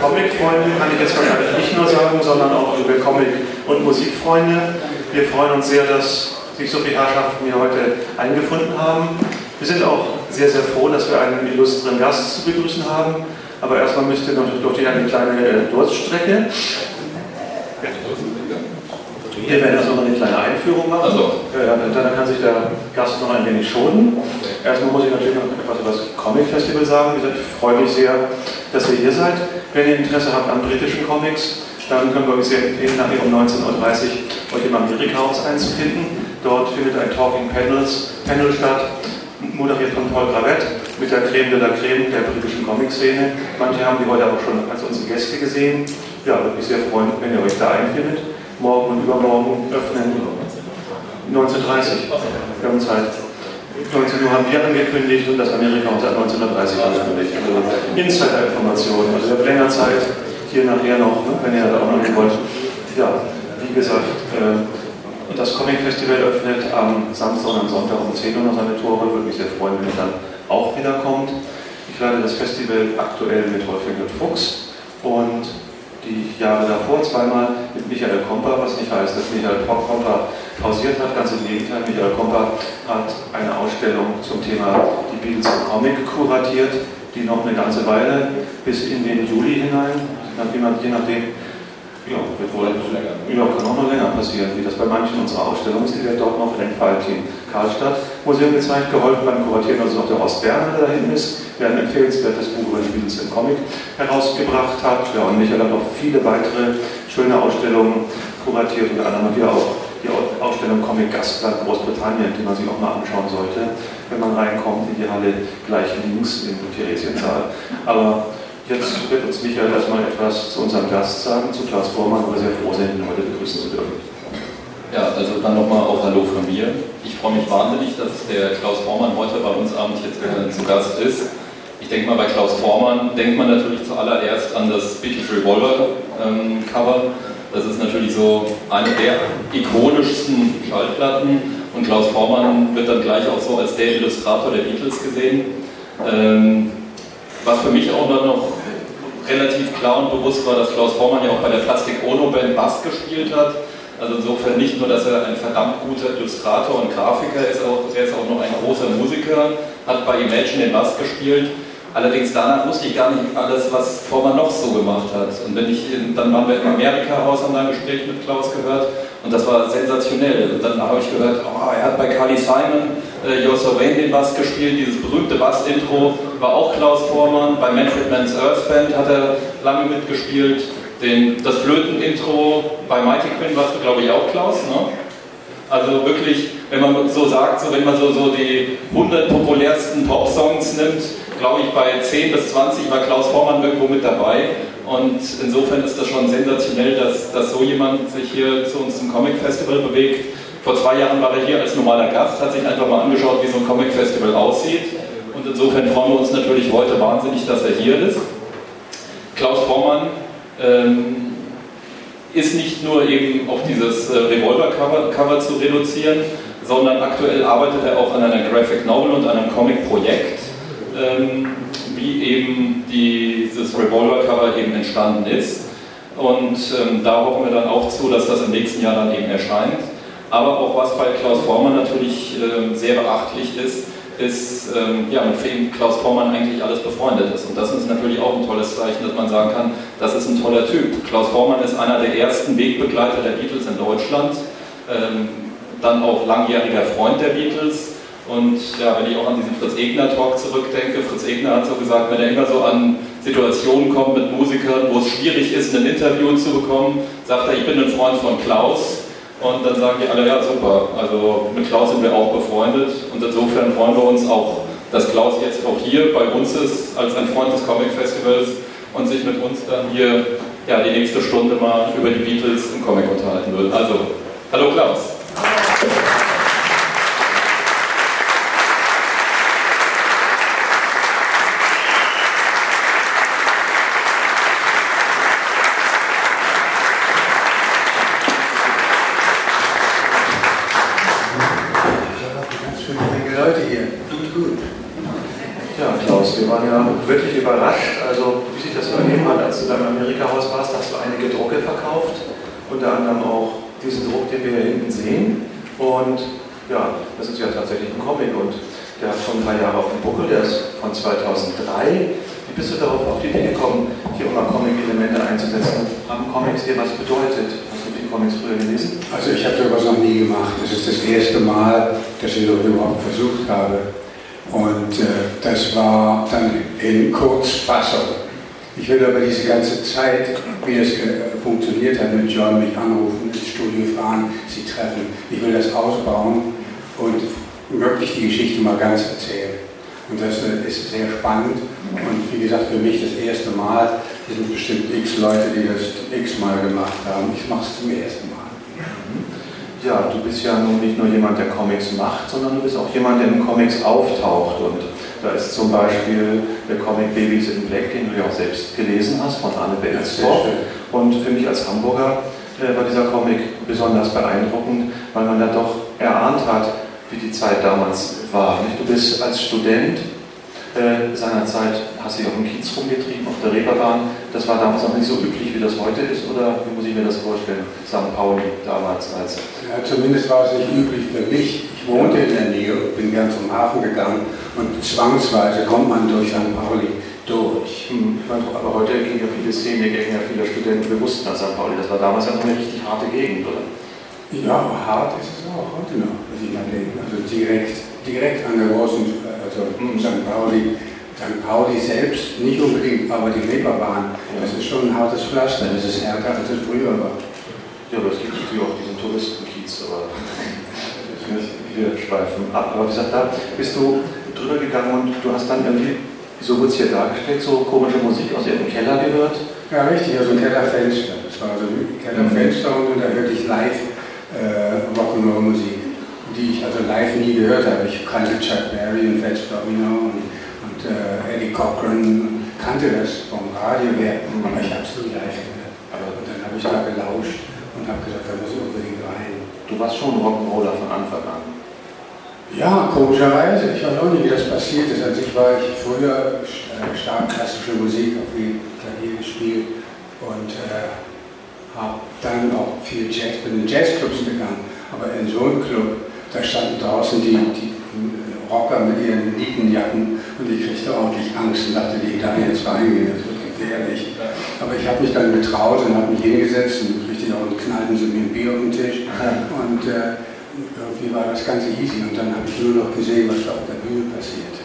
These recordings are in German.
Comic-Freunde kann ich jetzt wahrscheinlich nicht nur sagen, sondern auch liebe Comic- und Musikfreunde. Wir freuen uns sehr, dass sich so viele Herrschaften hier heute eingefunden haben. Wir sind auch sehr, sehr froh, dass wir einen illustren Gast zu begrüßen haben. Aber erstmal müsste natürlich durch eine kleine äh, Durststrecke. Wir werden also noch eine kleine Einführung machen. Also. Ja, dann kann sich der Gast noch ein wenig schonen. Erstmal muss ich natürlich noch etwas über das Comic Festival sagen. Wie gesagt, ich freue mich sehr, dass ihr hier seid. Wenn ihr Interesse habt an britischen Comics, dann können wir euch sehr empfehlen, nachher um 19.30 Uhr euch im Amerika-Haus einzufinden. Dort findet ein Talking Panels, Panel statt, moderiert von Paul Gravett mit der Creme de la Creme der britischen Comic-Szene. Manche haben die heute auch schon als unsere Gäste gesehen. Ja, würde mich sehr freuen, wenn ihr euch da einfindet. Morgen und übermorgen öffnen 19.30 Uhr. Wir haben Zeit. 19 Uhr haben wir angekündigt und das Amerika unter 1930 angekündigt. Also Insider-Informationen. Also ihr habt länger Zeit, hier nachher noch, ne, wenn ihr da auch noch wollt. Ja, wie gesagt, äh, das Comic Festival öffnet am Samstag und am Sonntag um 10 Uhr noch seine Tore. Würde mich sehr freuen, wenn ihr dann auch wiederkommt. Ich leite das Festival aktuell mit Wolfgang und Fuchs und die Jahre davor zweimal mit Michael Komper, was nicht heißt, dass Michael Komper pausiert hat, ganz im Gegenteil. Michael Komper hat eine Ausstellung zum Thema die Beatles im Comic kuratiert, die noch eine ganze Weile bis in den Juli hinein, je nachdem, ja, wird wohl ja, kann auch noch länger passieren, wie das bei manchen unserer Ausstellungen ist. Die wird dort noch in Faltin Karlstadt Museum gezeigt, geholfen beim Kuratieren, also auch der Horst Berner, der dahin ist, der ein empfehlenswertes Buch über die Beatles im Comic herausgebracht hat. Ja, und Michael hat noch viele weitere schöne Ausstellungen kuratiert, unter anderem hier auch die Ausstellung Comic Gastland Großbritannien, die man sich auch mal anschauen sollte, wenn man reinkommt in die Halle gleich links im Theresiensaal. Aber Jetzt wird uns Michael erstmal etwas zu unserem Gast sagen, zu Klaus Vormann, wo wir sehr froh sind, ihn heute begrüßen zu dürfen. Ja, also dann nochmal auch Hallo von mir. Ich freue mich wahnsinnig, dass der Klaus Vormann heute bei uns Abend jetzt äh, zu Gast ist. Ich denke mal, bei Klaus Vormann denkt man natürlich zuallererst an das Beatles Revolver ähm, Cover. Das ist natürlich so eine der ikonischsten Schallplatten und Klaus Vormann wird dann gleich auch so als der Illustrator der Beatles gesehen. Ähm, was für mich auch noch relativ klar und bewusst war, dass Klaus Vormann ja auch bei der Plastik Ono Band Bass gespielt hat. Also insofern nicht nur, dass er ein verdammt guter Illustrator und Grafiker ist, auch, er ist auch noch ein großer Musiker, hat bei Imagine den Bass gespielt. Allerdings danach wusste ich gar nicht alles, was Vormann noch so gemacht hat. Und wenn ich, dann waren wir im Amerika-Haus, haben da ein Gespräch mit Klaus gehört und das war sensationell. Und dann habe ich gehört, oh, er hat bei Carly Simon äh, So Vain den Bass gespielt, dieses berühmte Bass-Intro war auch Klaus Vormann. Bei Manfred Mann's Earth Band hat er lange mitgespielt. Den, das Flöten-Intro bei Mighty Quinn war es, glaube ich, auch Klaus. Ne? Also wirklich, wenn man so sagt, so wenn man so, so die 100 populärsten Pop-Songs nimmt, glaube ich, bei 10 bis 20 war Klaus Vormann irgendwo mit dabei. Und insofern ist das schon sensationell, dass, dass so jemand sich hier zu uns zum Comic Festival bewegt. Vor zwei Jahren war er hier als normaler Gast, hat sich einfach mal angeschaut, wie so ein Comic Festival aussieht. Und insofern freuen wir uns natürlich heute wahnsinnig, dass er hier ist. Klaus Vormann ähm, ist nicht nur eben auf dieses äh, Revolver-Cover zu reduzieren, sondern aktuell arbeitet er auch an einer Graphic Novel und einem Comic-Projekt, ähm, wie eben dieses Revolver-Cover eben entstanden ist. Und ähm, da hoffen wir dann auch zu, dass das im nächsten Jahr dann eben erscheint. Aber auch was bei Klaus Vormann natürlich äh, sehr beachtlich ist, ist, ähm, ja, mit wem Klaus Vormann eigentlich alles befreundet ist. Und das ist natürlich auch ein tolles Zeichen, dass man sagen kann, das ist ein toller Typ. Klaus Vormann ist einer der ersten Wegbegleiter der Beatles in Deutschland, ähm, dann auch langjähriger Freund der Beatles. Und ja, wenn ich auch an diesen Fritz Egner Talk zurückdenke, Fritz Egner hat so gesagt, wenn er immer so an Situationen kommt mit Musikern, wo es schwierig ist, ein Interview zu bekommen, sagt er, ich bin ein Freund von Klaus und dann sagen die alle, ja super, also mit Klaus sind wir auch befreundet und insofern freuen wir uns auch, dass Klaus jetzt auch hier bei uns ist als ein Freund des Comic Festivals und sich mit uns dann hier ja, die nächste Stunde mal über die Beatles im Comic unterhalten wird. Also, hallo Klaus. Versucht habe. Und äh, das war dann in Kurzfassung. Ich will aber diese ganze Zeit, wie das äh, funktioniert hat mit John, mich anrufen, ins Studio fahren, sie treffen. Ich will das ausbauen und wirklich die Geschichte mal ganz erzählen. Und das äh, ist sehr spannend. Und wie gesagt, für mich das erste Mal. Es sind bestimmt x Leute, die das x-mal gemacht haben. Ich mache es zum ersten Mal. Ja, du bist ja nun nicht nur jemand, der Comics macht, sondern du bist auch jemand, der in Comics auftaucht. Und da ist zum Beispiel der Comic Babies in Black, den du ja auch selbst gelesen hast, von Arne Belsdorf. Und für mich als Hamburger äh, war dieser Comic besonders beeindruckend, weil man da doch erahnt hat, wie die Zeit damals war. Du bist als Student äh, seinerzeit hast dich auf dem Kiez rumgetrieben, auf der Reeperbahn. Das war damals noch nicht so üblich, wie das heute ist, oder wie muss ich mir das vorstellen? St. Pauli damals als. Ja, zumindest war es nicht üblich für mich. Ich wohnte in der Nähe und bin gern zum Hafen gegangen und zwangsweise kommt man durch St. Pauli durch. Hm, aber heute gehen ja viele Szenen, gehen ja viele Studenten bewusst nach St. Pauli. Das war damals ja noch eine richtig harte Gegend, oder? Ja, hart ist es auch heute noch, was ich denke. Also direkt, direkt an der großen also St. Pauli, St. Pauli selbst nicht unbedingt, aber die Reeperbahn, das ist schon ein hartes Pflaster, das ist härter als es früher war. Ja, aber es gibt natürlich auch diesen Touristenkiez, aber wir schweifen ab. Aber wie gesagt, da bist du drüber gegangen und du hast dann irgendwie, so wird es hier dargestellt, so komische Musik aus ihrem Keller gehört. Ja, richtig, also ein Kellerfenster. Das war so ein Kellerfenster und da hörte ich live äh, Rock'n'Roll-Musik die ich also live nie gehört habe. Ich kannte Chuck Berry und Fats Domino und äh, Eddie Cochran kannte das vom Radio her, aber ich habe es nie live gehört. und dann habe ich da gelauscht und habe gesagt, da muss ich unbedingt rein. Du warst schon Rock'n'Roller von Anfang an. Ja, komischerweise. Ich weiß auch nicht, wie das passiert ist. Als ich war ich früher äh, stark klassische Musik auf dem Klavier gespielt und äh, habe dann auch viel Jazz, bin in Jazzclubs gegangen, aber in so einem Club da standen draußen die, die Rocker mit ihren Nietenjacken und ich kriegte ordentlich Angst und dachte, die da jetzt reingehen, das wird gefährlich. Aber ich habe mich dann getraut und habe mich hingesetzt und richtig auch knallten sie mir ein Bier auf den Tisch. Und äh, irgendwie war das Ganze easy und dann habe ich nur noch gesehen, was da auf der Bühne passiert.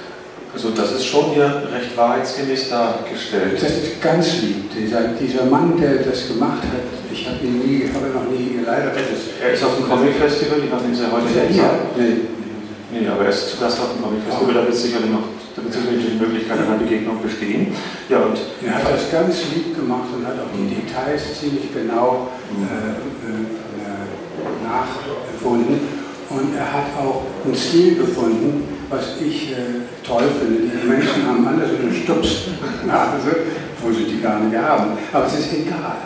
Also das ist schon hier recht wahrheitsgemäß dargestellt. Das ist ganz lieb. Dieser, dieser Mann, der das gemacht hat, ich habe ihn nie, habe noch nie leider Gottes. Er ist auf dem Comic-Festival, ich weiß nicht, ist er heute ja, hier? Nee. Nee, aber er ist zu Gast auf dem Comic-Festival, da wird sicherlich noch da wird sicherlich die Möglichkeit einer Begegnung bestehen. Ja, und er hat das ganz lieb gemacht und hat auch die Details ziemlich genau äh, äh, nachempfunden. Und er hat auch einen Stil gefunden, was ich äh, toll finde. Die Menschen haben alle so eine Stupsnase, wo sie die gar nicht haben. Aber es ist egal.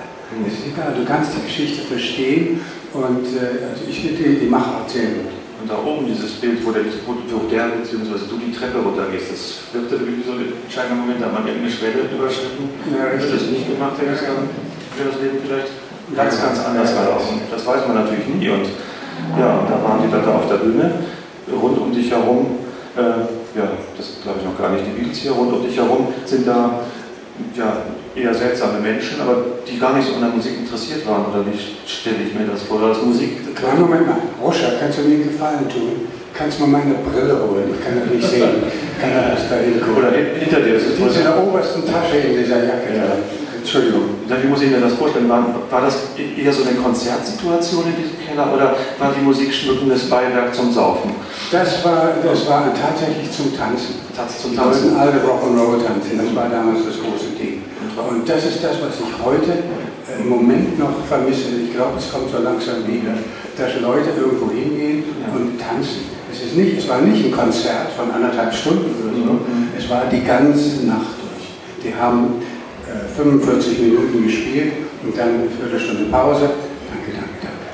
Ist egal, du kannst die Geschichte verstehen und äh, also ich finde die, Machart sehr gut. Und da oben dieses Bild, wo der, wo der bzw. du die Treppe runtergehst, das wirkte wirklich so ein entscheidender Moment, da hat man irgendeine Schwelle überschritten. Ja, Hätte das nicht gemacht, hätte das, das Leben vielleicht ganz, ganz anders gelaufen. Das weiß man natürlich nie. Und ja, da waren die dann da auf der Bühne, rund um dich herum, äh, ja, das glaube ich noch gar nicht, die Beatles hier rund um dich herum sind da ja, eher seltsame Menschen, aber die gar nicht so an der Musik interessiert waren. Oder wie stelle ich mir das vor? Als Musik. Kleinen Moment mal. Roscha, kannst du mir einen Gefallen tun? Kannst du mir meine Brille holen? Ich kann das nicht sehen. kann das da hingucken. Oder hinter dir. Das ist in der obersten Tasche in dieser Jacke. Ja. Entschuldigung. Wie muss ich mir das vorstellen? War, war, das eher so eine Konzertsituation in diesem Keller oder war die Musik schmückendes Beiwerk zum Saufen? Das war, das war tatsächlich zum Tanzen. Tatsächlich zum Tanzen? Die wollten alle Rock'n'Roll tanzen. Das war damals das große Ding. Und das ist das, was ich heute äh, im Moment noch vermisse. Ich glaube, es kommt so langsam wieder, dass Leute irgendwo hingehen ja. und tanzen. Es, ist nicht, es war nicht ein Konzert von anderthalb Stunden oder so, mhm. es war die ganze Nacht durch. Die haben äh, 45 Minuten gespielt und dann eine Viertelstunde Pause. Danke, danke, danke.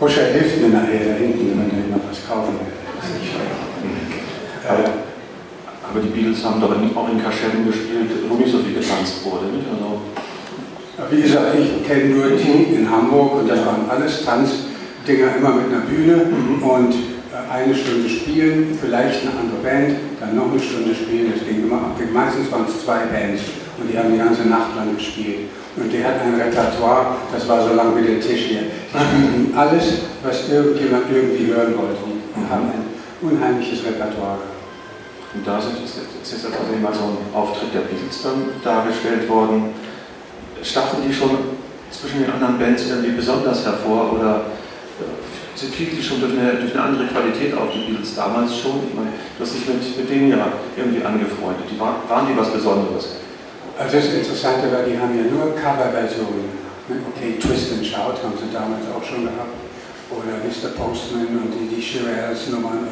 Roscher hilft mir nachher da hinten, wenn er noch was kaufen will. Das ist nicht schlecht. Mhm. Äh, Aber die Beatles haben doch auch in Kaschetten gespielt, wo nicht so viel getanzt wurde. Nicht? Also wie gesagt, ich kenne nur die in Hamburg und das waren alles Tanzdinger immer mit einer Bühne mhm. und äh, eine Stunde spielen, vielleicht eine andere Band, dann noch eine Stunde spielen, das ging immer ab. Meistens waren es zwei Bands und die haben die ganze Nacht lang gespielt. Und der hat ein Repertoire, das war so lang wie der Tisch hier. Die spielten alles, was irgendjemand irgendwie hören wollte und haben ein unheimliches Repertoire Und da jetzt, ist jetzt tatsächlich mal so ein Auftritt der Beatles dann dargestellt worden. Stachen die schon zwischen den anderen Bands irgendwie besonders hervor oder sie fiel die schon durch eine, durch eine andere Qualität auf, die Beatles damals schon? Ich meine, du hast dich mit, mit denen ja irgendwie angefreundet. Die waren, waren die was Besonderes? Also das Interessante war, die haben ja nur Coverversionen. Ne? Okay, Twist and Shout haben sie damals auch schon gehabt. Oder Mr. Postman und die, die Shirelles-Nummern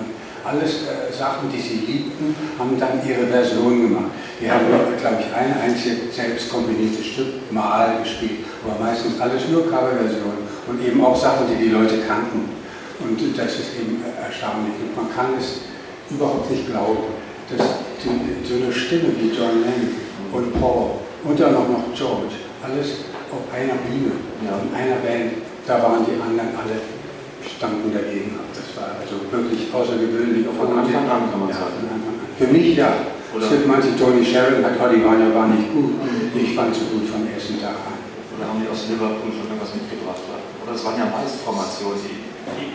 alles äh, Sachen, die sie liebten, haben dann ihre Version gemacht. Die haben, glaube ich, ein einziges selbst kombiniertes Stück mal gespielt, aber meistens alles nur Coverversionen und eben auch Sachen, die die Leute kannten. Und das ist eben erstaunlich. Und man kann es überhaupt nicht glauben, dass die, so eine Stimme wie John Lennon und Paul und dann auch noch George. Alles auf einer Bühne, ja. in einer Band. Da waren die anderen alle standen dagegen war also wirklich außergewöhnlich. Von Anfang an kann man ja, sagen. Für mich ja. Oder es gibt manche, Tony Sheridan hat, waren ja gar nicht gut. Mhm. Ich fand sie gut vom ersten Tag an. Oder haben die aus Liverpool schon irgendwas mitgebracht? Oder es waren ja meist Formationen, die,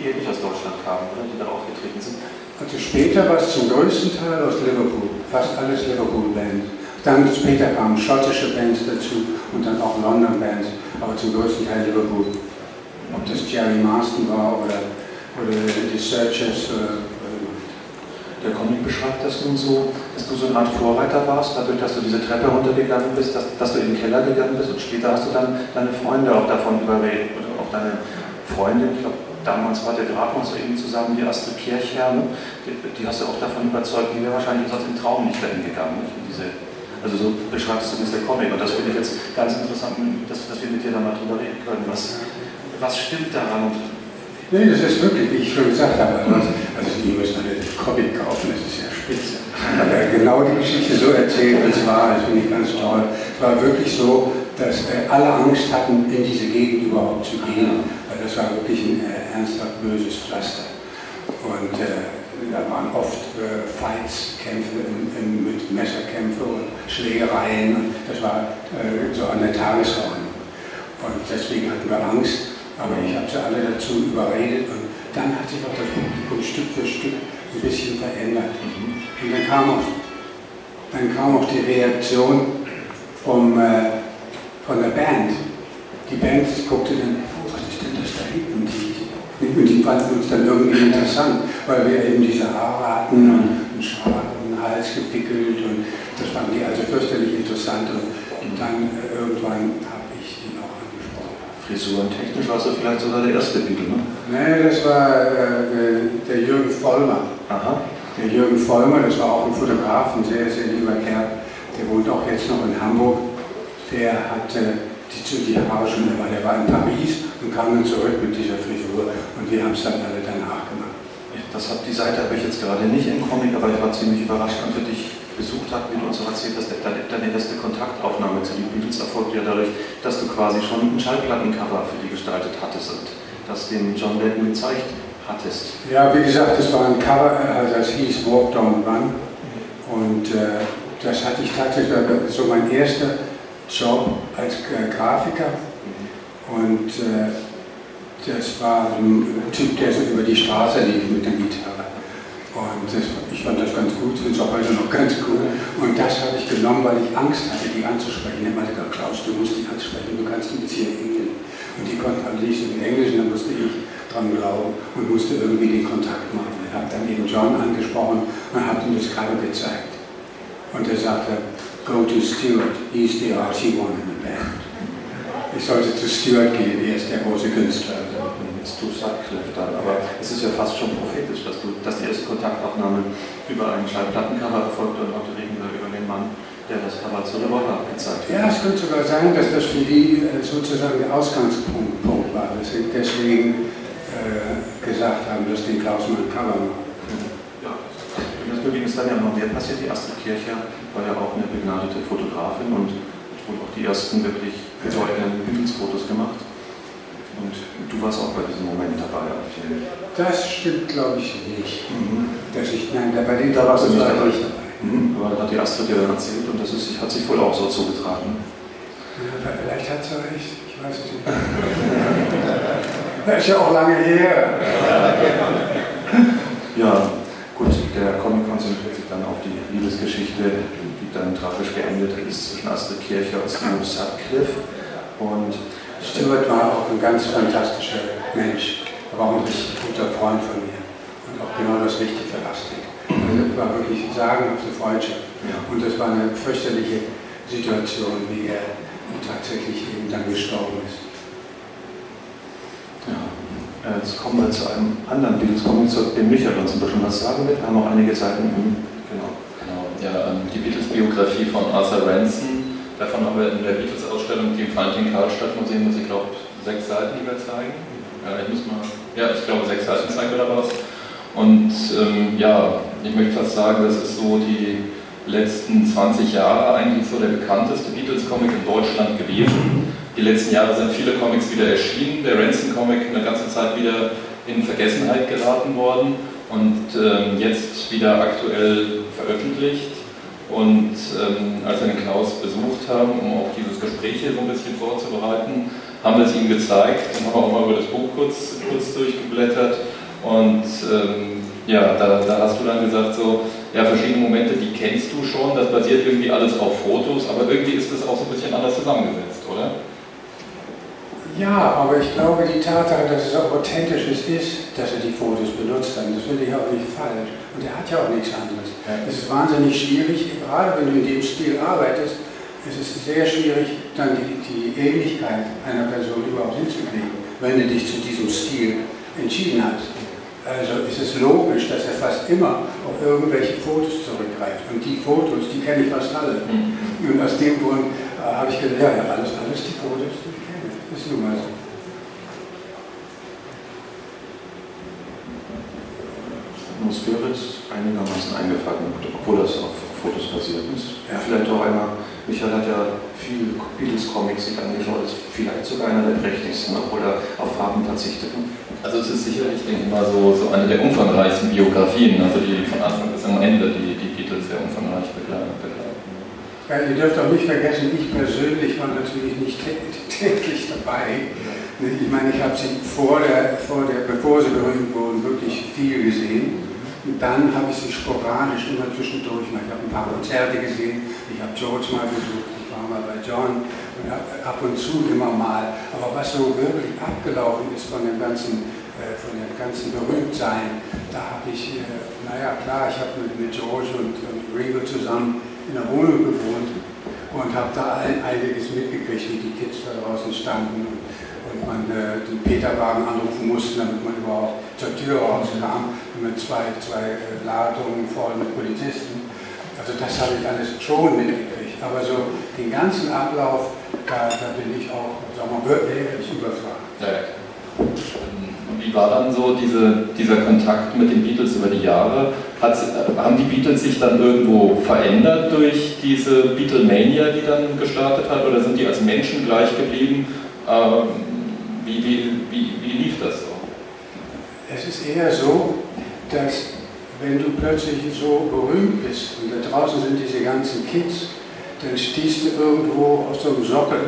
die nicht aus Deutschland kamen, oder? die da aufgetreten sind. Also später war es zum größten Teil aus Liverpool. Fast alles Liverpool-Bands. Dann später kamen schottische Bands dazu und dann auch London-Bands, aber zum größten Teil Liverpool. Ob das Jerry Marston war oder, oder die Searchers. Oder, der Comic beschreibt das nun so, dass du so eine Art Vorreiter warst, dadurch, dass du diese Treppe runtergegangen bist, dass, dass du in den Keller gegangen bist und später hast du dann deine Freunde auch davon überredet, oder auch deine Freundin, ich glaube, damals war der Draht so eben zusammen, die Astrid Kirchherr, die, die, hast du auch davon überzeugt, die wäre wahrscheinlich sonst im Traum nicht dahin gegangen, nicht? In diese also so beschreibst du der Comic. Und das finde ich jetzt ganz interessant, dass, dass wir mit dir da mal drüber reden können. Was, was stimmt daran? Nee, das ist wirklich, wie ich schon gesagt habe, also, also die müssen alle Comic kaufen, das ist ja spitze. Aber genau die Geschichte so erzählt, wie es war, das finde ich ganz toll. Es war wirklich so, dass äh, alle Angst hatten, in diese Gegend überhaupt zu gehen, weil das war wirklich ein äh, ernsthaft böses Pflaster. Und äh, da waren oft äh, Fights, Kämpfe in, in, mit Messerkämpfe und Schlägereien. Und das war äh, so an der Tagesordnung. Und deswegen hatten wir Angst, aber ich habe sie alle dazu überredet. Und dann hat sich auch das Publikum Stück für Stück ein bisschen verändert. Und dann kam auch, dann kam auch die Reaktion vom, äh, von der Band. Die Band guckte dann, oh, was ist denn das da hinten? Und die fanden uns dann irgendwie interessant, weil wir eben diese Haare hatten und einen Schal Hals gewickelt und das fanden die also fürchterlich interessant. Und dann äh, irgendwann habe ich die auch angesprochen. Frisurentechnisch warst du vielleicht sogar der erste Beatle, ne? Nee, das war äh, der Jürgen Vollmer. Aha. Der Jürgen Vollmer, das war auch ein Fotograf, ein sehr, sehr lieber Kerl. Der wohnt auch jetzt noch in Hamburg. Der hatte die, die Haare schon immer, der war in Paris und kam dann zurück mit dieser Frisur und wir haben es dann alle danach gemacht. Das hat, die Seite habe ich jetzt gerade nicht im Comic, aber ich war ziemlich überrascht, als wir dich besucht wie du uns auch erzählt hast, deine, deine erste Kontaktaufnahme zu den Beatles erfolgte ja dadurch, dass du quasi schon ein Schallplattencover für die gestaltet hattest und das dem John Lennon gezeigt hattest. Ja, wie gesagt, das war ein Cover, also das hieß Walk Down Run und äh, das hatte ich tatsächlich, so mein erster Job als äh, Grafiker und äh, das war ein Typ, der so über die Straße lief mit der Gitarre. Und ich fand das ganz gut, finde es auch heute noch ganz gut. Und das habe ich genommen, weil ich Angst hatte, die anzusprechen. Er meinte, Klaus, du musst die ansprechen, du kannst die jetzt hier Englisch. Und die konnten alle nicht in Englisch, und dann musste ich dran glauben und musste irgendwie den Kontakt machen. Ich habe dann eben John angesprochen und habe ihm das Cover gezeigt. Und er sagte, go to Stuart, he's the RC1 in the band. Ich sollte zu Stuart gehen, er ist der große Künstler. Stu Sutcliffe dann, aber es ist ja fast schon prophetisch, dass, du, dass die erste Kontaktaufnahme über einen Schallplattencover erfolgte und heute reden wir über den Mann, der das Cover zu Revolver gezeigt hat. Ja, es könnte sogar sein, dass das für die äh, sozusagen der Ausgangspunkt war, dass sie deswegen äh, gesagt haben, dass den Klaus mal ein Cover macht. Ja, übrigens dann ja noch mehr passiert. Die Astrid Kircher war ja auch eine begnadete Fotografin und wohl auch die ersten wirklich bedeutenden Beatles-Fotos gemacht. Und du warst auch bei diesem Moment dabei auf dem. Das stimmt, glaube ich, nicht. Mhm. Dass ich, nein, bei den da warst du nicht dabei. Nicht dabei. Mhm. Aber dann hat die Astrid ja dann erzählt und das ist, hat sich wohl auch so zugetragen. Ja, vielleicht hat sie recht, ich weiß es nicht. das ist ja auch lange her. ja, gut, der Comic konzentriert sich dann auf die Liebesgeschichte, die dann tragisch geendet ist zwischen Astrid Kircher und Steve Sutcliffe. Und Stuart war auch ein ganz fantastischer Mensch, aber auch ein richtig guter Freund von mir und auch genau das Richtige für Astrid. Also es war wirklich sagenhafte Freundschaft ja. und das war eine fürchterliche Situation, wie er tatsächlich eben dann gestorben ist. Ja. Jetzt kommen wir zu einem anderen Bild. Jetzt kommen wir zu dem Michael uns ein bisschen was sagen mit. Wir haben auch einige Seiten. Genau. genau. Ja, ähm, die Beatles-Biografie von Arthur Ranson Davon haben wir in der Beatles-Ausstellung, die im Valentin-Karlstadt-Museum, muss ich glaube, sechs Seiten, wir zeigen. Ja, ich muss mal, ja, ich glaube, sechs Seiten zeigen wir da was. Und ähm, ja, ich möchte fast sagen, das ist so die letzten 20 Jahre eigentlich so der bekannteste Beatles-Comic in Deutschland gewesen. Die letzten Jahre sind viele Comics wieder erschienen. Der Ransom-Comic eine ganze Zeit wieder in Vergessenheit geraten worden und ähm, jetzt wieder aktuell veröffentlicht. Und ähm, als wir den Klaus besucht haben, um auch dieses Gespräch hier so ein bisschen vorzubereiten, haben wir es ihm gezeigt und haben auch mal über das Buch kurz, kurz durchgeblättert. Und ähm, ja, da, da, hast du dann gesagt, so, ja, verschiedene Momente, die kennst du schon, das basiert irgendwie alles auf Fotos, aber irgendwie ist das auch so ein bisschen anders zusammengesetzt, oder? Ja, aber ich glaube, die Tatsache, dass es auch authentisch ist, dass er die Fotos benutzt hat, das finde ich auch nicht falsch. Und er hat ja auch nichts anderes. Es ist wahnsinnig schwierig, gerade wenn du in dem Stil arbeitest, es ist sehr schwierig, dann die, die Ähnlichkeit einer Person überhaupt hinzukriegen, wenn du dich zu diesem Stil entschieden hast. Also ist es logisch, dass er fast immer auf irgendwelche Fotos zurückgreift. Und die Fotos, die kenne ich fast alle. Mhm. Und aus dem Grund äh, habe ich gedacht, ja, ja, alles, alles die Fotos, ist nun mal. Atmosphäre ist einigermaßen eingefangen, obwohl das auf Fotos basiert ist. Ja. Vielleicht auch einmal, Michael hat ja viel Beatles-Comics sich angeschaut, ist vielleicht sogar einer der prächtigsten, obwohl er auf Farben verzichtete. Also es ist sicherlich, denke ich mal, so, so eine der umfangreichsten Biografien, also die von Anfang bis am Ende die, die Beatles sehr umfangreich begleiten. Ja, ihr dürft auch nicht vergessen, ich persönlich war natürlich nicht täglich dabei. Ich meine, ich habe sie vor der, vor der, bevor sie berühmt wurden, wirklich viel gesehen. Und dann habe ich sie sporadisch immer zwischendurch. Ich habe ein paar Konzerte gesehen, ich habe George mal besucht, ich war mal bei John und ab und zu immer mal. Aber was so wirklich abgelaufen ist von dem ganzen, äh, von dem ganzen Berühmtsein, da habe ich, äh, naja klar, ich habe mit, George und, und Ringo zusammen in der Wohnung gewohnt und habe da einiges mitgekriegt, wie die Kids da draußen standen. Und, man äh, den Peterwagen anrufen musste, damit man überhaupt zur Tür rauskam mit zwei, zwei äh, Ladungen voll mit Polizisten. Also das habe ich alles schon mitgekriegt. Aber so den ganzen Ablauf, da, da bin ich auch, sagen wir mal, wirklich überfragt. Ja. Wie war dann so diese, dieser Kontakt mit den Beatles über die Jahre? Hat, haben die Beatles sich dann irgendwo verändert durch diese Beatlemania, die dann gestartet hat, oder sind die als Menschen gleich geblieben? Ähm, wie, wie, wie, wie lief das so? Es ist eher so, dass wenn du plötzlich so berühmt bist und da draußen sind diese ganzen Kids, dann stehst du irgendwo aus so einem Sockel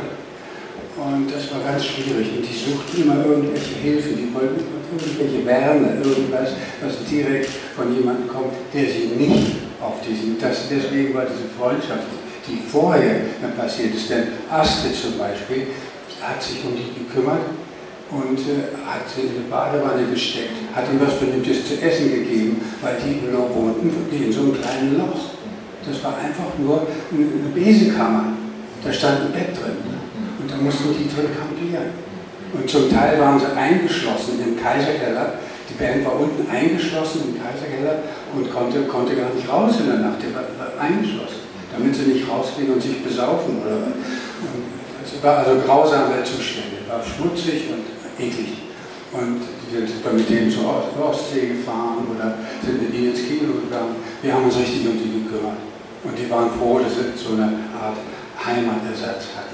und das war ganz schwierig. Und die suchten immer irgendwelche Hilfe, die wollten irgendwelche Wärme, irgendwas, was direkt von jemandem kommt, der sie nicht auf diesen, das, deswegen war diese Freundschaft, die vorher passiert ist, denn Astrid zum Beispiel hat sich um die gekümmert und äh, hat sie in die Badewanne gesteckt, hat ihm was Vernünftiges zu essen gegeben, weil die noch wohnten die in so einem kleinen Loch. Das war einfach nur eine Besenkammer. Da stand ein Bett drin. Da mussten die drin kampieren. Und zum Teil waren sie eingeschlossen im Kaiserkeller. Die Band war unten eingeschlossen im Kaiserkeller und konnte, konnte gar nicht raus in der Nacht. Die war, war eingeschlossen, damit sie nicht rausgehen und sich besaufen. Oder, es war also grausame Zustände. War schmutzig und eklig. Und wir sind mit denen zur Ostsee gefahren oder sind mit ihnen ins Kino gegangen. Wir haben uns richtig um die gekümmert. Und die waren froh, dass sie so eine Art Heimatersatz hatten.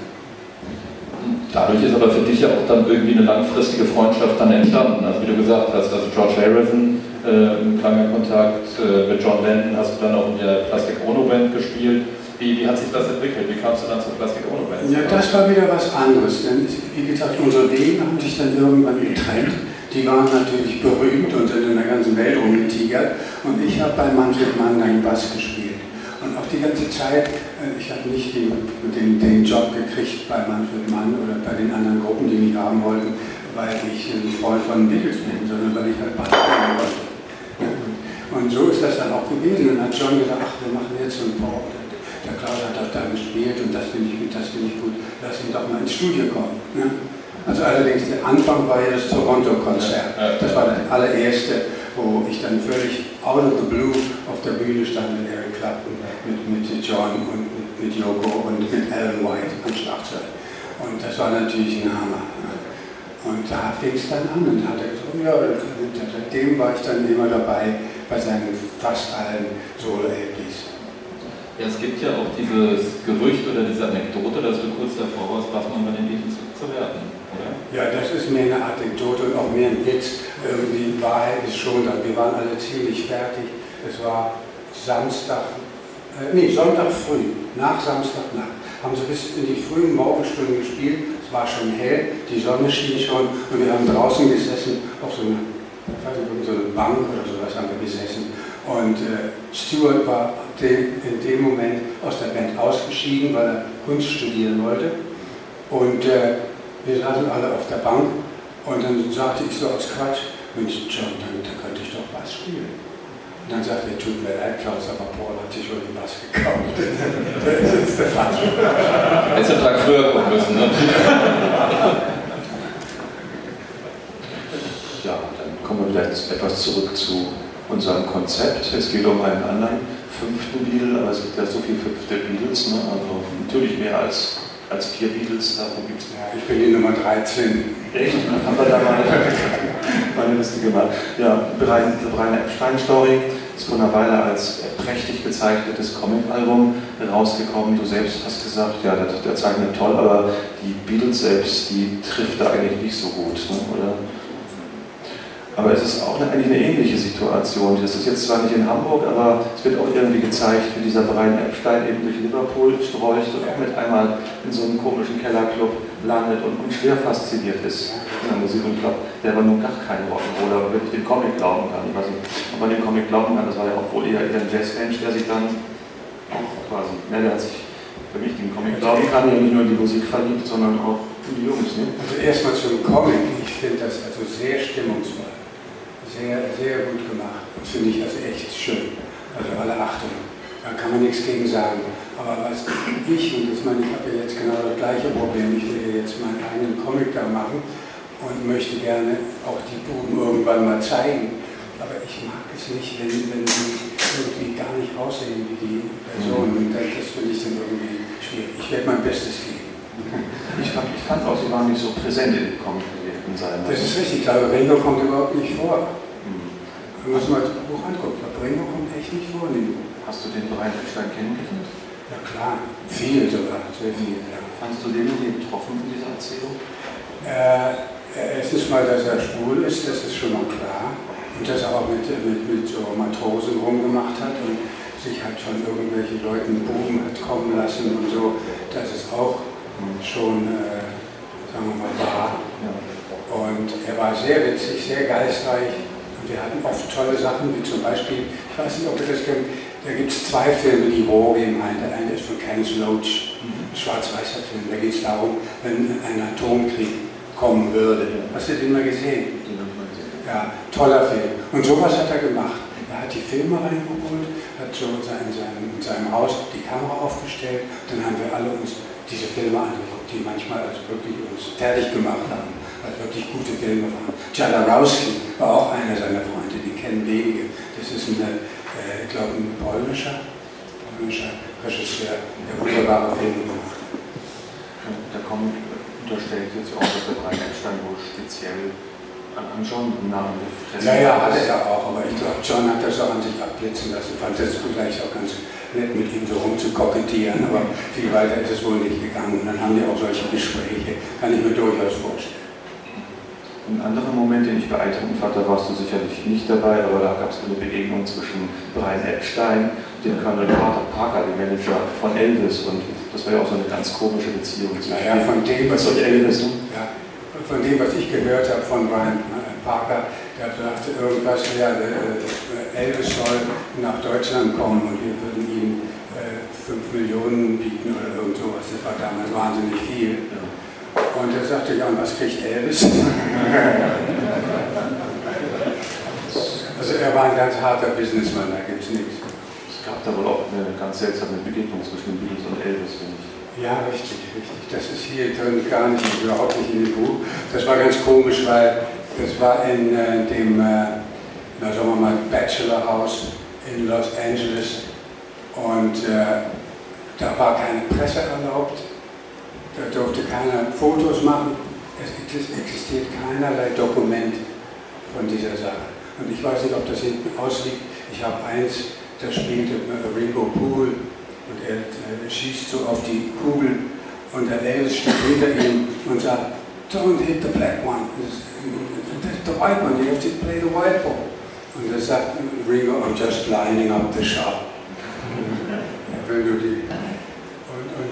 Dadurch ist aber für dich ja auch dann irgendwie eine langfristige Freundschaft dann entstanden. Also wie du gesagt hast, also George Harrison, äh, im langen Kontakt äh, mit John Lennon hast du dann auch in der Plastic Ono Band gespielt. Wie, wie hat sich das entwickelt? Wie kamst du dann zur Plastic Ono Band? Ja, das war wieder was anderes. Denn wie gesagt, unsere Wege haben sich dann irgendwann getrennt. Die waren natürlich berühmt und sind in der ganzen Welt rumgetigert. Und ich habe bei Manfred Mann dann Bass gespielt. Und auch die ganze Zeit, äh, ich habe nicht den, den, den, Job gekriegt bei Manfred Mann oder bei den anderen Gruppen, die mich haben wollten, weil ich ein Freund von Beatles bin, sondern weil ich halt Bass spielen wollte. Und so ist das dann auch gewesen. Dann hat John gesagt, ach, wir machen jetzt so ein Pop der Klaus hat das da gespielt und das finde ich gut, das finde ich gut, lass ihn doch mal ins Studio kommen. Ne? Also allerdings der Anfang war ja das Toronto-Konzert. Das war das allererste, wo ich dann völlig out of the blue auf der Bühne stand mit Eric Clapton, mit, mit John und mit, mit Yoko und mit Alan White am Schlagzeug. Und das war natürlich ein Hammer. Und da fing es dann an und hat er gesagt, ja, seitdem war ich dann immer dabei bei seinen fast allen Solo-LPs. Ja, es gibt ja auch dieses Gerücht oder diese Anekdote, dass du kurz davor warst, Bachmann bei den Beatles zu werden, oder? Ja, das ist mehr eine Anekdote und auch mehr ein Witz. Die Wahrheit ist schon da. Wir waren alle ziemlich fertig. Es war Samstag, äh, nee, Sonntag früh, nach Samstagnacht. Haben sie bis in die frühen Morgenstunden gespielt. Es war schon hell, die Sonne schien schon und wir haben draußen gesessen auf so einer so eine Bank oder sowas haben wir gesessen. Und äh, Stuart war in dem Moment aus der Band ausgeschieden, weil er Kunst studieren wollte. Und äh, wir saßen alle auf der Bank und dann sagte ich so aus Quatsch, Mensch, John, dann, dann könnte ich doch Bass spielen. Und dann sagte er, tut mir leid, Klaus, aber Paul hat sich wohl den Bass gekauft. das ist der falsche. Hättest einen Tag früher kommen müssen, ne? ja, dann kommen wir vielleicht etwas zurück zu unserem Konzept. Es geht um einen anderen fünften Beatle, aber es gibt ja so viele fünfte Beatles, ne? also natürlich mehr als, als vier Beatles, davon gibt es Ja, ich bin die Nummer 13. Echt? Dann haben wir da mal meine Liste gemacht. Ja, Brian, Brian Epstein Story ist vor einer Weile als prächtig gezeichnetes Comic-Album rausgekommen. Du selbst hast gesagt, ja, der, der zeichnet toll, aber die Beatles selbst, die trifft da eigentlich nicht so gut, ne? oder? Aber es ist auch eine, eigentlich eine ähnliche Situation. Das ist jetzt zwar nicht in Hamburg, aber es wird auch irgendwie gezeigt, wie dieser Brian Epstein eben durch Liverpool streucht und auch mit einmal in so einem komischen Kellerclub landet und, und schwer fasziniert ist in der Musik. Und ich glaube, der war nun gar kein Rock'n'Roller, wenn ich den Comic glauben kann. Ich weiß nicht, ob man den Comic glauben kann, das war ja auch wohl eher, eher ein Jazzmensch, der sich dann auch quasi, ne, der hat sich für mich den Comic glauben kann, ja nicht nur in die Musik verliebt, sondern auch in die Jungs. Ne? Also erstmal zum Comic, ich finde das also sehr stimmungsvoll sehr, sehr gut gemacht. Das finde ich also echt schön. Also alle Achtung. Da kann man nichts gegen sagen. Aber was ich, und ich meine, ich habe ja jetzt genau das gleiche Problem, ich will ja jetzt meinen eigenen Comic da machen und möchte gerne auch die Buben irgendwann mal zeigen. Aber ich mag es nicht, wenn, wenn die irgendwie gar nicht aussehen wie die Personen. Mhm. Das finde ich dann irgendwie schwierig. Ich werde mein Bestes geben. Ich fand, ich fand auch, sie waren nicht so präsent in den Comic in seinem. Das ist richtig, ich glaube, Ringo kommt überhaupt nicht vor. Wenn man sich mal das Buch anguckt, Bremer kommt echt nicht vor in dem Buch. Hast du den Brian Epstein kennengelernt? Ja klar, viel sogar, sehr viel. Ja. Fandest du den getroffen in dieser Erzählung? Äh, erstens mal, dass er schwul ist, das ist schon mal klar. Und dass er auch mit, mit, mit so Matrosen rumgemacht hat und sich halt von irgendwelchen Leuten Buben hat kommen lassen und so. Das ist auch schon, äh, sagen wir mal, wahr. Und er war sehr witzig, sehr geistreich wir hatten oft tolle Sachen, wie zum Beispiel, ich weiß nicht, ob ihr das kennt, da gibt es zwei Filme, die Roh meint. Der eine ist von Kenneth Loach, ein schwarz-weißer Film. Da geht es darum, wenn ein Atomkrieg kommen würde. Hast du den mal gesehen? Ja, toller Film. Und sowas hat er gemacht. Er hat die Filme reingeholt, hat so in seinem, in seinem Haus die Kamera aufgestellt. Dann haben wir alle uns diese Filme angeguckt, die manchmal also wirklich uns fertig gemacht haben weil wirklich gute Filme waren. Jadarowski war auch einer seiner Freunde, die kennen wenige. Das ist ein, äh, ich glaube, ein polnischer, polnischer Regisseur, der wunderbare Filme gemacht hat. Der Comic unterstellt jetzt auch, dass der Breitenstein wohl speziell an John einen Namen gefressen. Ja, ja, hatte er auch, aber ich glaube, John hat das auch an sich abblitzen lassen. Fand das vielleicht auch ganz nett, mit ihm so rumzukokettieren, aber viel weiter ist es wohl nicht gegangen. Und dann haben die auch solche Gespräche, kann ich mir durchaus vorstellen. Ein anderer Moment, den ich fand, da warst du sicherlich nicht dabei, aber da gab es eine Begegnung zwischen Brian Epstein und dem Colonel Carter Parker, dem Manager von Elvis. Und das war ja auch so eine ganz komische Beziehung zwischen naja, von dem, was ich, Elvis. Ne? Ja, von dem, was ich gehört habe von Brian äh, Parker, der sagte irgendwas, ja, äh, Elvis soll nach Deutschland kommen und wir würden ihm äh, 5 Millionen bieten oder irgend sowas. Das war damals wahnsinnig viel. Ja. Und er sagte, ja, und was kriegt Elvis? also er war ein ganz harter Businessman, da gibt es nichts. Es gab da wohl auch eine ganz seltsame Begegnung zwischen Beatles und Elvis, finde ich. Ja, richtig, richtig. Das ist hier drin gar nicht, überhaupt nicht in dem Buch. Das war ganz komisch, weil das war in äh, dem, äh, na, sagen wir mal, Bachelor House in Los Angeles und äh, da war keine Presse erlaubt da durfte keiner Fotos machen. Es existiert keinerlei Dokument von dieser Sache. Und ich weiß nicht, ob das hinten ausliegt. Ich habe eins, da spielte Ringo Pool und er schießt so auf die Kugel und der Elvis steht hinter ihm und sagt, don't hit the black one. That's the white one, you have to play the white ball. Und er sagt Ringo, I'm just lining up the shot. Wenn du die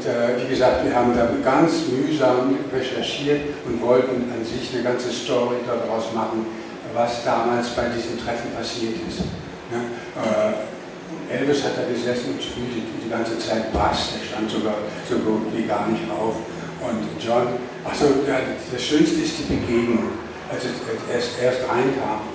äh, wie gesagt, wir haben da ganz mühsam recherchiert und wollten an sich eine ganze Story daraus machen, was damals bei diesem Treffen passiert ist. Ja, äh, Elvis hat da gesessen und spielte die, ganze Zeit Bass, der stand sogar so gut wie gar nicht auf. Und John, also das Schönste ist die Begegnung, als es erst, erst reinkam.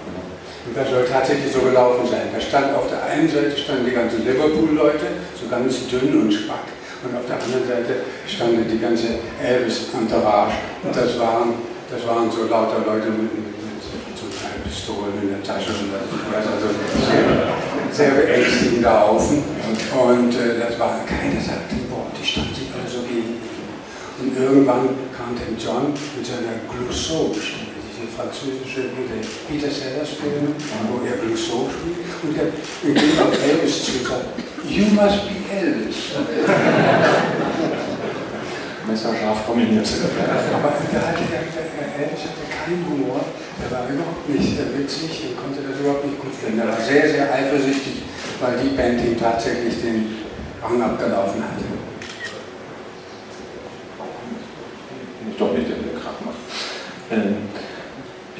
Und das soll tatsächlich so gelaufen sein. Da stand auf der einen Seite standen die ganzen Liverpool-Leute, so ganz dünn und schwach und auf der anderen Seite stand die ganze Elvis-Entourage. Und das waren, das waren so lauter Leute mit, mit, mit zum Teil Pistolen in der Tasche und das, also sehr, sehr beängstigender Haufen. Und äh, das war, keiner sagte Wort, die standen sich alle so gegen Und irgendwann kam dann John mit seiner Clouseau-Stimme diese französische Peter Sellers Filme, wo er Clouseau spielt. Und er ging auf Elvis sagte, You must be Elvis. Messerscharf kombiniert. Aber der, hatte, der, der Elvis hatte keinen Humor, der war überhaupt nicht witzig und konnte das überhaupt nicht gut finden. Er war sehr, sehr eifersüchtig, weil die Band ihm tatsächlich den Rang abgelaufen hatte. Doch nicht, der den Krach macht. Ähm,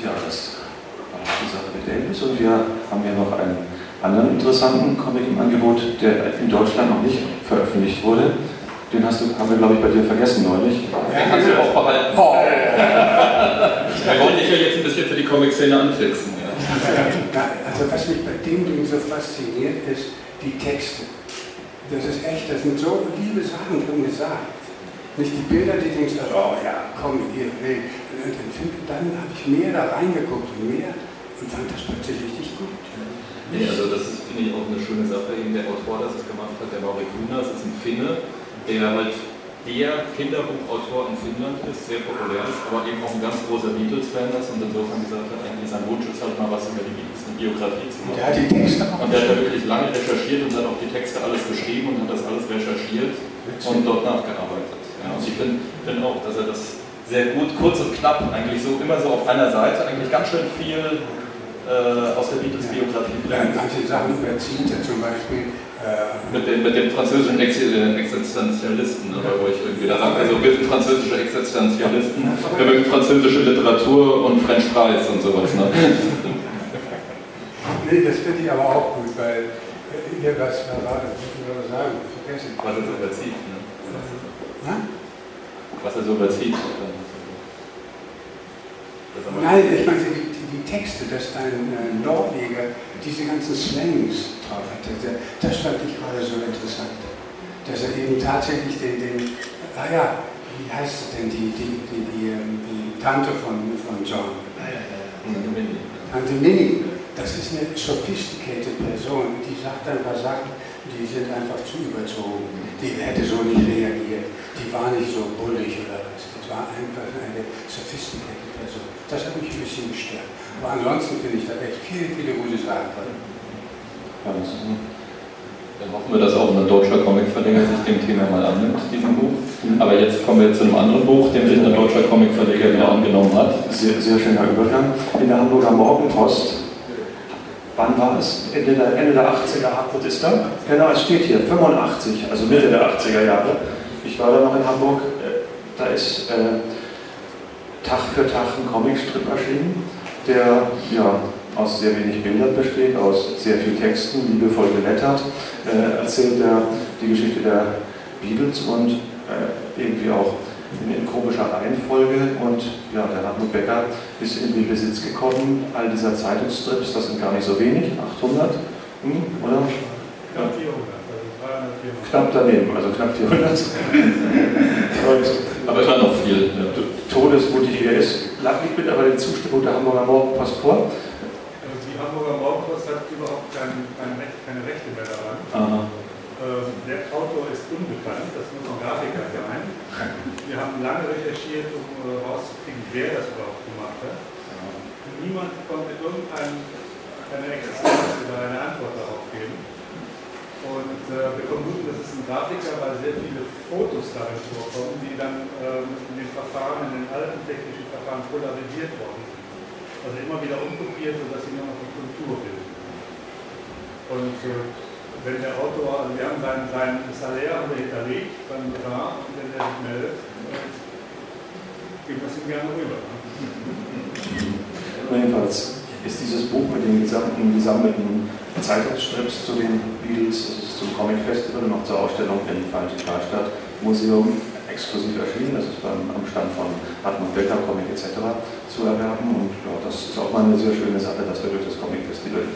ja, das war die Sache mit Elvis und wir haben ja noch einen anderen interessanten Comic im Angebot, der in Deutschland noch nicht veröffentlicht wurde. Den hast du, haben wir, glaube ich, bei dir vergessen neulich. Den kannst du auch behalten. Oh. wir wollen dich ja jetzt ein bisschen für die Comic-Szene anfixen. Ja. Also was mich bei dem Ding so fasziniert, ist die Texte. Das ist echt, da sind so liebe Sachen drin gesagt. Nicht die Bilder, die denkst, oh ja, komm, hier, hey. Dann habe ich mehr da reingeguckt und mehr und fand das plötzlich richtig gut. Nee, also das ist, finde ich, auch eine schöne Sache. Eben der Autor, das es gemacht hat, der Mauri Kunas, ist ein Finne, der halt der Kinderbuchautor in Finnland ist, sehr populär ist, aber eben auch ein ganz großer Beatles-Fan ist und insofern gesagt hat, eigentlich sein Wunsch ist halt mal was über die Beatles, eine Biografie zu machen. Der hat die Texte auch und der hat da wirklich lange recherchiert und hat auch die Texte alles geschrieben und hat das alles recherchiert und dort nachgearbeitet. Ja, und ich finde find auch, dass er das sehr gut, kurz und knapp, eigentlich so immer so auf einer Seite, eigentlich ganz schön viel äh, aus der Beatles-Biografie ja, Manche Sachen überzieht er zum Beispiel. Äh, mit, den, mit den französischen Ex äh, Existenzialisten, ne, wo ich irgendwie da sage, also wir sind französische Existenzialisten, wir mögen französische Literatur und French Fries und sowas. Ne? nee, das finde ich aber auch gut, weil äh, hier was, was war das, muss ich sagen, vergessen. Was er so überzieht. Ne? Was er so überzieht. Nein, ich meine, die, Texte, dass ein äh, Norweger diese ganzen Slangs drauf hatte, das fand ich gerade so interessant. Dass er eben tatsächlich den, den ah ja, wie heißt es denn, die, die, die, die, ähm, Tante von, von John? Tante Minnie. Tante Minnie, das ist eine sophisticated Person, die sagt ein paar Sachen, die sind einfach zu überzogen. Die hätte so nicht reagiert. Die war nicht so bullig oder was. Das war einfach eine sophisticated Person. Das hat mich ein bisschen gestört. Aber ansonsten finde ich da echt viele, viele gute Sachen drin. Dann hoffen wir, dass auch ein deutscher Comicverleger sich dem Thema mal annimmt, diesem Buch. Aber jetzt kommen wir zu einem anderen Buch, dem sich ein deutscher Comicverleger wieder angenommen hat. Sehr, sehr schöner Übergang. In der Hamburger Morgenpost wann war es? Ende der, Ende der 80er, Hartmut ist da? Genau, es steht hier, 85, also Mitte der 80er Jahre. Ich war da noch in Hamburg, da ist äh, Tag für Tag ein Comicstrip erschienen, der ja, aus sehr wenig Bildern besteht, aus sehr viel Texten, liebevoll gelettert, äh, erzählt er die Geschichte der Beatles und äh, irgendwie auch in, in komischer Reihenfolge und ja, der Hartmut Becker ist in den Besitz gekommen, all dieser Zeitungsstrips, das sind gar nicht so wenig, 800, hm, oder? Knapp 400, also 300, Knapp daneben, also knapp 400. und, aber immer noch viel. Ja. Todesmotiviert ist, liegt mittlerweile die Zustimmung der Hamburger Morgenpost vor. Also die Hamburger Morgenpost hat überhaupt kein, kein Recht, keine Rechte mehr daran. Aha. Ähm, der Autor ist unbekannt, das muss ein Grafiker sein. Wir haben lange recherchiert, um herauszukriegen, äh, wer das überhaupt gemacht hat. Niemand konnte irgendeine Existenz oder eine Antwort darauf geben. Und äh, wir vermuten, das ist ein Grafiker, weil sehr viele Fotos darin vorkommen, die dann ähm, in den Verfahren, in den alten technischen Verfahren polarisiert worden sind. Also immer wieder umkopiert, sodass sie nur noch eine Kultur bilden. Und äh, wenn der Autor, also wir haben sein, sein Salär hinterlegt beim Notar und wenn der sich meldet, geben wir es ihm gerne rüber. Jedenfalls ist dieses Buch mit den gesamten gesammelten Zeitungsstrips zu den Beatles, ist zum Comic Festival und auch zur Ausstellung im Karlstadt Museum exklusiv erschienen. Das ist beim, am Stand von Hartmut Becker, Comic etc. zu erwerben. Und ja, das ist auch mal eine sehr schöne Sache, dass wir durch das Comic Festival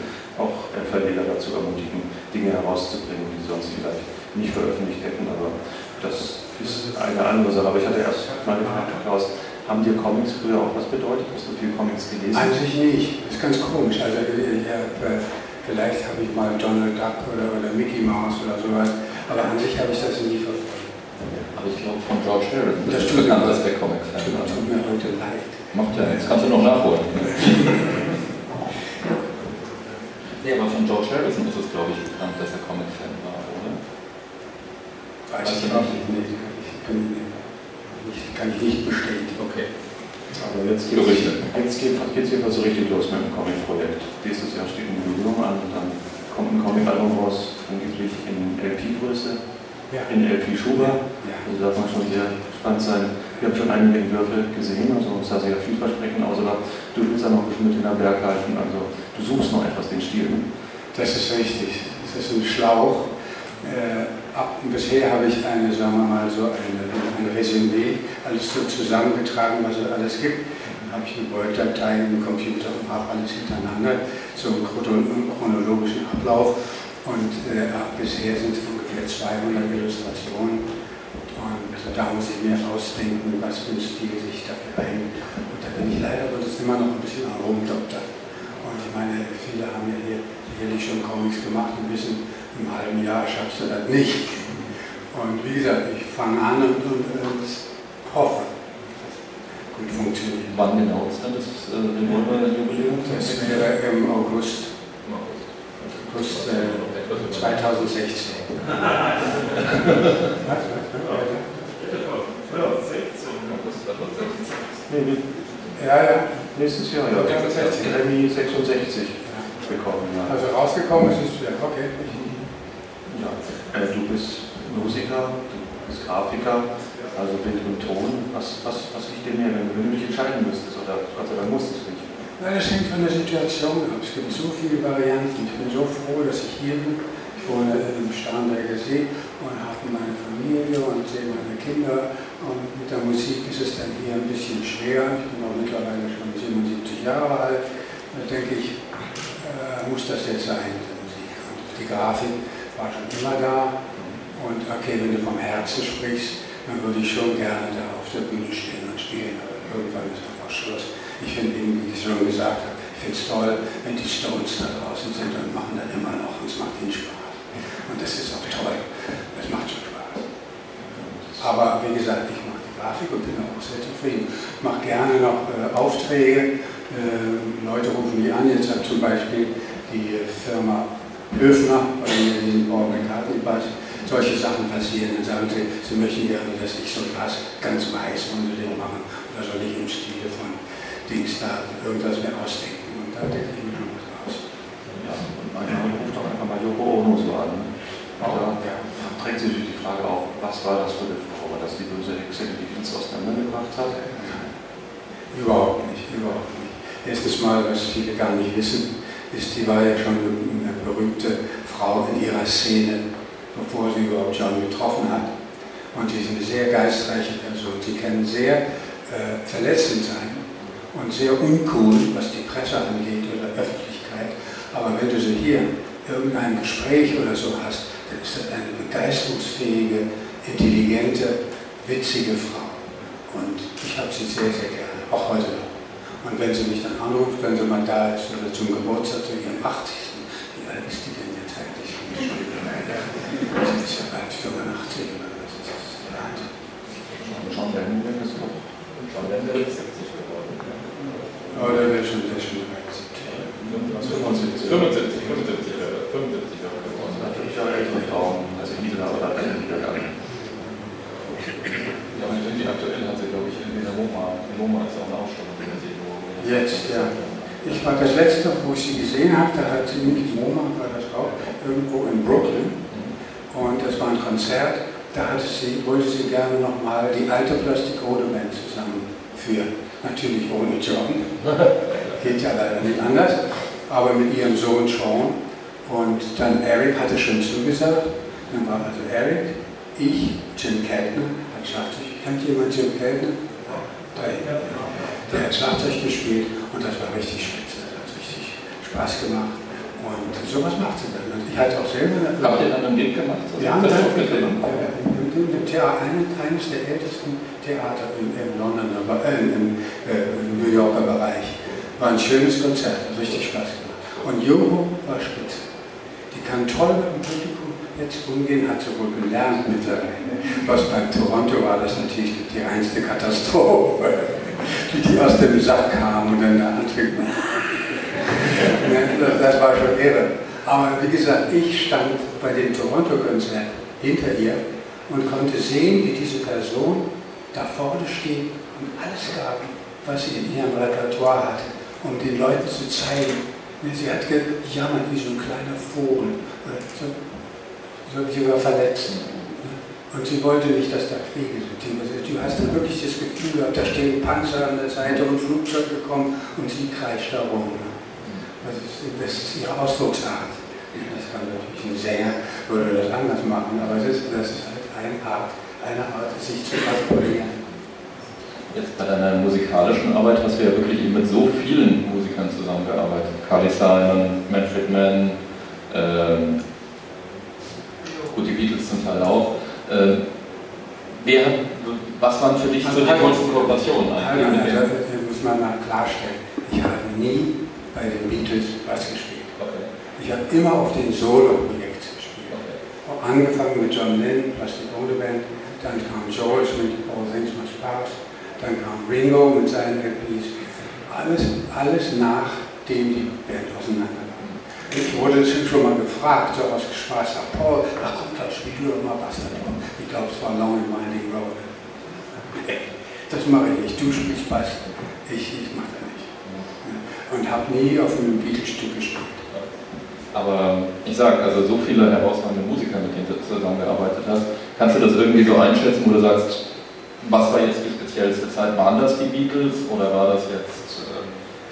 Verleger dazu ermutigen, Dinge herauszubringen, die sie sonst vielleicht nicht veröffentlicht hätten. Aber das ist eine andere Sache. Aber ich hatte erst mal gefragt, Klaus, haben dir Comics früher auch was bedeutet? Hast du viel Comics gelesen? Eigentlich nicht. Das ist ganz komisch. Also ich habe, vielleicht habe ich mal Donald Duck oder, oder Mickey Mouse oder sowas, aber an sich habe ich das nie verfolgt. Aber ich glaube von George Harrison. Das, das ist bekannt, dass der Comic-Fan Das tut mir heute leid. Macht ja nichts, kannst du noch nachholen. nee, aber von George Harrison ist es, glaube ich, bekannt, dass er Comic-Fan war, oder? Weiß ich nicht. Nee, kann ich nicht, kann ich nicht bestätigen. Okay. Aber jetzt geht es jedenfalls so richtig los mit dem Comic-Projekt. Nächstes Jahr steht ein Jubiläum an und dann kommt ein Comic-Album raus, angeblich in LP-Größe ja. in LP Schuber. Ja. Also darf man schon sehr gespannt sein. Wir haben schon einige Entwürfe gesehen, also es sah sehr vielversprechend aus, aber du willst ja noch ein bisschen mit in der Berg halten, also du suchst noch etwas den Stil. Ne? Das ist richtig. Das ist ein Schlauch. Äh, ab, bisher habe ich eine, sagen wir mal, so eine, ein Resümee, alles so zusammengetragen, was es alles gibt. Dann habe ich eine Word-Datei im Computer und habe alles hintereinander, so einen chronologischen Ablauf. Und äh, bisher sind es ungefähr 200 Illustrationen. Und da muss ich mir ausdenken, was für ein Stil sich da verhängt. Und da bin ich leider Gottes immer noch ein bisschen am Rumdoktern. Und ich meine, viele haben ja hier sicherlich schon Comics gemacht und wissen, im halben Jahr schaffst du das nicht. Und wie gesagt, ich fange an und, und, und hoffe, dass das gut funktioniert. Wann genau ist dann das äh, Revolver-Jubiläum? Das wäre im August. August äh, 2016. Ja, ja. Nächstes Jahr, ja. 2016. Grammy 66 bekommen. Ja. Also rausgekommen ist es, ja, okay. Ja, äh, du bist Musiker, du bist Grafiker, also Bild und Ton. Was, was, was liegt dir mehr, wenn du dich entscheiden müsstest? Oder Gott sei Dank musstest du nicht? Ja, das hängt von der Situation ab. Es gibt so viele Varianten. Ich bin so froh, dass ich hier bin. Ich wohne im Starnberger See und habe meine Familie und sehe meine Kinder. Und mit der Musik ist es dann hier ein bisschen schwer. Ich bin auch mittlerweile schon 77 Jahre alt. Da denke ich, äh, muss das jetzt sein, diese Musik. Und die Grafik war schon immer da. Und okay, wenn du vom Herzen sprichst, dann würde ich schon gerne da auf der Bühne stehen und spielen. Aber irgendwann ist einfach Schluss. Ich finde wie ich schon gesagt habe, ich finde es toll, wenn die Stones da draußen sind und machen dann immer noch, und es macht ihnen Spaß. Und das ist auch toll. Das macht schon Spaß. Aber wie gesagt, ich mache die Grafik und bin auch sehr zufrieden. Ich mache gerne noch äh, Aufträge. Äh, Leute rufen mich an. Jetzt hat zum Beispiel die Firma Höfner, weil wir in Borgen-Kartenbad solche Sachen passieren. Dann sagen sie, sie möchten gerne, dass ich so etwas ganz weiß unter dem mache. Oder soll ich im Stile von Dings da irgendwas mehr ausdenken. Und da denke ich mir schon was aus. Ja, und manchmal ruft doch einfach mal Yoko Ono so an. Da ja. trägt sich die Frage auf, was war das für eine Frau? War das die böse Hexe, die die Kids auseinandergebracht hat? Überhaupt nicht, überhaupt nicht. Erstes Mal, was viele gar nicht wissen, ist, die war ja schon eine berühmte Frau in ihrer Szene, bevor sie überhaupt John getroffen hat. Und sie ist eine sehr geistreiche Person. Sie kann sehr äh, verletzend sein und sehr uncool, was die Presse angeht oder Öffentlichkeit. Aber wenn du sie hier irgendein Gespräch oder so hast, dann ist das eine begeisterungsfähige, intelligente, witzige Frau. Und ich habe sie sehr, sehr gerne, auch heute noch. Und wenn sie mich dann anruft, wenn sie mal da ist oder zum Geburtstag, zu ihrem 80. Wie alt ist die denn jetzt eigentlich? Sie ist ja bald 85 oder was ist das? John Lennon ist noch. John Lennon ist 70 geworden. Oh, oder wird schon der schon 75. 75. 75. 75. 75. die aktuell hat sie, glaube ich, in der MoMA, in MoMA ist auch eine Ausstellung über sie. Jetzt, ja. Ich war das letzte, wo ich sie gesehen habe, da hat sie mit MoMA, war das auch, irgendwo in Brooklyn. Und das war ein Konzert, da hatte sie, wollte sie gerne nochmal die alte Plastic Band zusammenführen. Natürlich ohne John. Geht ja leider nicht anders. Aber mit ihrem Sohn Sean. Und dann Eric hatte schon zugesagt. Dann war also Eric, ich, Jim Keltner, hat Schlagzeug. Kennt jemand Jim Keltner? Da, der hat Schlagzeug gespielt und das war richtig spitze. Das hat richtig Spaß gemacht. Und sowas macht sie dann. Und ich hatte auch selber. Habt ihr dann ein Gig gemacht? Ja, das haben wir gemacht. In dem Theater, eines der ältesten Theater im, im Londoner, äh, im, äh, im New Yorker Bereich. War ein schönes Konzert, hat richtig Spaß gemacht. Und Joho war spitze. Die kann toll mit dem Publikum jetzt umgehen, hat sie wohl gelernt mittlerweile. Was beim Toronto war das natürlich die reinste Katastrophe wie die aus dem Sack kamen und dann da antrieben. das, war schon irre. Aber wie gesagt, ich stand bei dem Toronto-Konzert hinter ihr und konnte sehen, wie diese Person da vorne steht und alles gab, was sie in ihrem Repertoire hat, um den Leuten zu zeigen. Sie hat gejammert wie so ein kleiner Vogel, so, so sogar verletzt. Und sie wollte nicht, dass da Kriege sind. Du hast dann wirklich das Gefühl gehabt, da stehen Panzer an der Seite und Flugzeuge kommen und sie kreischt da rum. Das ist, das ist ihre Ausdrucksart. Das kann natürlich ein Sänger würde das anders machen, aber das ist, das ist halt eine Art, eine Art, sich zu artikulieren. Jetzt bei deiner musikalischen Arbeit hast du ja wirklich mit so vielen Musikern zusammengearbeitet. Carly Simon, Manfred Mann, ähm, gut, die Beatles zum Teil auch. Äh, wer, was waren für dich so die tollsten Kooperationen? Also, also, muss man mal klarstellen. Ich habe nie bei den Beatles was gespielt. Okay. Ich habe immer auf den Solo-Projekt gespielt. Okay. Angefangen mit John Lennon, Plastic Ode Band, dann kam George mit All Things Must Pass, dann kam Ringo mit seinen LPs. Alles, alles nachdem die Band auseinander. Ich wurde schon mal gefragt, so aus Spaß, ach Paul, ach komm, da spiel doch mal was da drauf. Ich glaube, es war Long and Winding Road. Das mache ich nicht. Du spielst Bass. Ich, ich mache das nicht. Und habe nie auf einem Beatles-Stück gespielt. Aber ich sage, also so viele herausragende Musiker, mit denen du zusammengearbeitet hast, kannst du das irgendwie so einschätzen, wo du sagst, was war jetzt die speziellste Zeit? Waren das die Beatles oder war das jetzt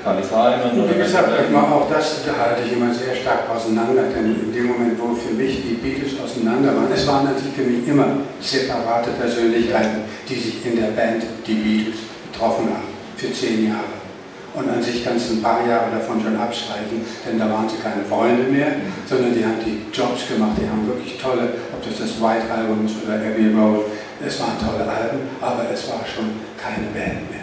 Simon? Wie gesagt, ich mache auch das halte ich immer sehr stark auseinander, denn in dem Moment, wo für mich die Beatles auseinander waren, es waren natürlich für mich immer separate Persönlichkeiten, die sich in der Band, die Beatles, getroffen haben, für zehn Jahre. Und an sich kannst du ein paar Jahre davon schon abstreichen, denn da waren sie keine Freunde mehr, sondern die haben die Jobs gemacht, die haben wirklich tolle, ob das das White Album ist oder Abbey Road, es waren tolle Alben, aber es war schon keine Band mehr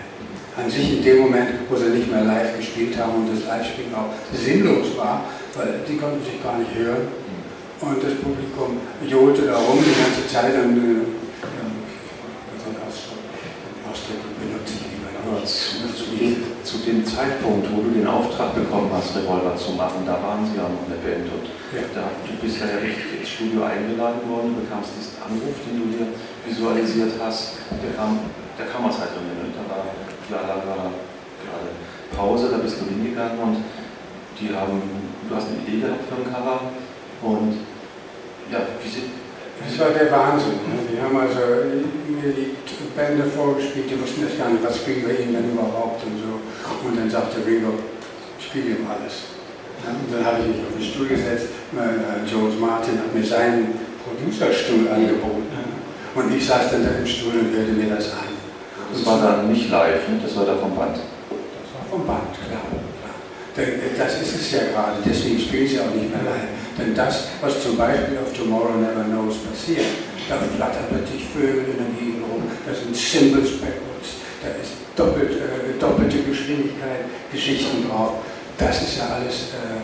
an sich in dem Moment, wo sie nicht mehr live gespielt haben und das Live-Spielen auch sinnlos war, weil die konnten sich gar nicht hören. und das Publikum johlte da rum die ganze Zeit und äh, zu, zu, zu, dem Zeitpunkt, wo du den Auftrag bekommen hast, Revolver zu machen, da waren sie ja noch in der Band und ja. da, du bist ja richtig ins Studio eingeladen worden, du bekamst diesen Anruf, den du hier visualisiert hast, der kam, der kam aus Heidrungen, da war, ja, da war gerade Pause, da bist du hingegangen und die haben, du hast eine Idee gehabt für ein Cover und ja, wie sind, das war der Wahnsinn. Ne? Die haben also mir die Bände vorgespielt, die wussten erst gar nicht, was spielen wir ihnen denn überhaupt und so. Und dann sagte Ringo, spiel ihm alles. Und dann habe ich mich auf den Stuhl gesetzt, George Martin hat mir seinen Producerstuhl angeboten. Und ich saß dann da im Stuhl und hörte mir das an. Das war dann nicht live, ne? das war da vom Band. Das war vom Band, klar. Denn äh, das ist es ja gerade, deswegen spielen sie auch nicht mehr live. Denn das, was zum Beispiel auf Tomorrow Never Knows passiert, da flattern plötzlich Vögel in der Gegend rum, da sind Symbols backwards, da ist doppelt, äh, doppelte Geschwindigkeit, Geschichten drauf. Das ist ja alles äh,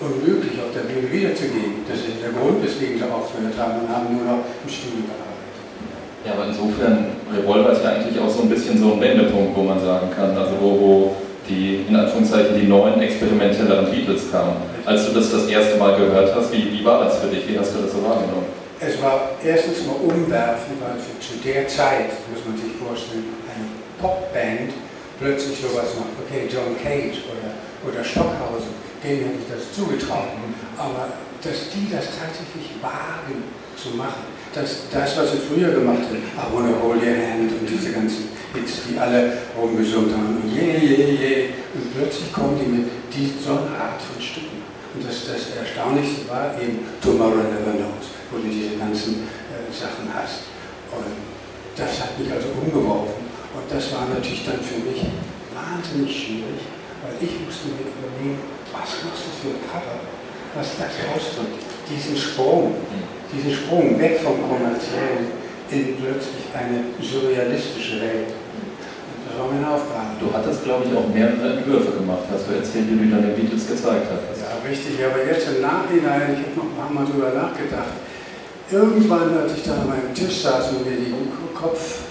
unmöglich auf der Bühne wiederzugeben. Das ist der Grund, weswegen sie aufgehört haben und haben nur noch im Studio gearbeitet. Ja, aber insofern, Revolver ist ja eigentlich auch so ein bisschen so ein Wendepunkt, wo man sagen kann, also wo, wo die in Anführungszeichen die neuen experimentelleren Beatles kamen. Als du das das erste Mal gehört hast, wie, wie war das für dich? Wie hast du das so wahrgenommen? Es war erstens mal umwerfend, weil zu der Zeit, muss man sich vorstellen, eine Popband plötzlich sowas macht. Okay, John Cage oder, oder Stockhausen, denen hätte ich das zugetraut. Aber dass die das tatsächlich wagen zu machen, dass das, was sie früher gemacht haben, I wanna hold your hand und diese ganzen Hits, die alle rumgesungen haben, und je, je, je, und plötzlich kommen die mit die, so einer Art von Stücken. Und das, das Erstaunlichste war eben Tomorrow Never Knows, wo du diese ganzen äh, Sachen hast. Und das hat mich also umgeworfen. Und das war natürlich dann für mich wahnsinnig schwierig, weil ich musste mir überlegen, was machst du für ein Cover, was das ausdrückt. Diesen Sprung, diesen Sprung weg vom Kommerziellen in plötzlich eine surrealistische Welt. Das war meine Aufgabe. Du hattest, glaube ich, auch mehrere Entwürfe gemacht, hast du erzählt, wie du deine Beatles gezeigt hast. Ja, richtig, aber jetzt im Nachhinein, ich habe noch ein paar Mal drüber nachgedacht, irgendwann, als ich da an meinem Tisch saß und mir den Kopf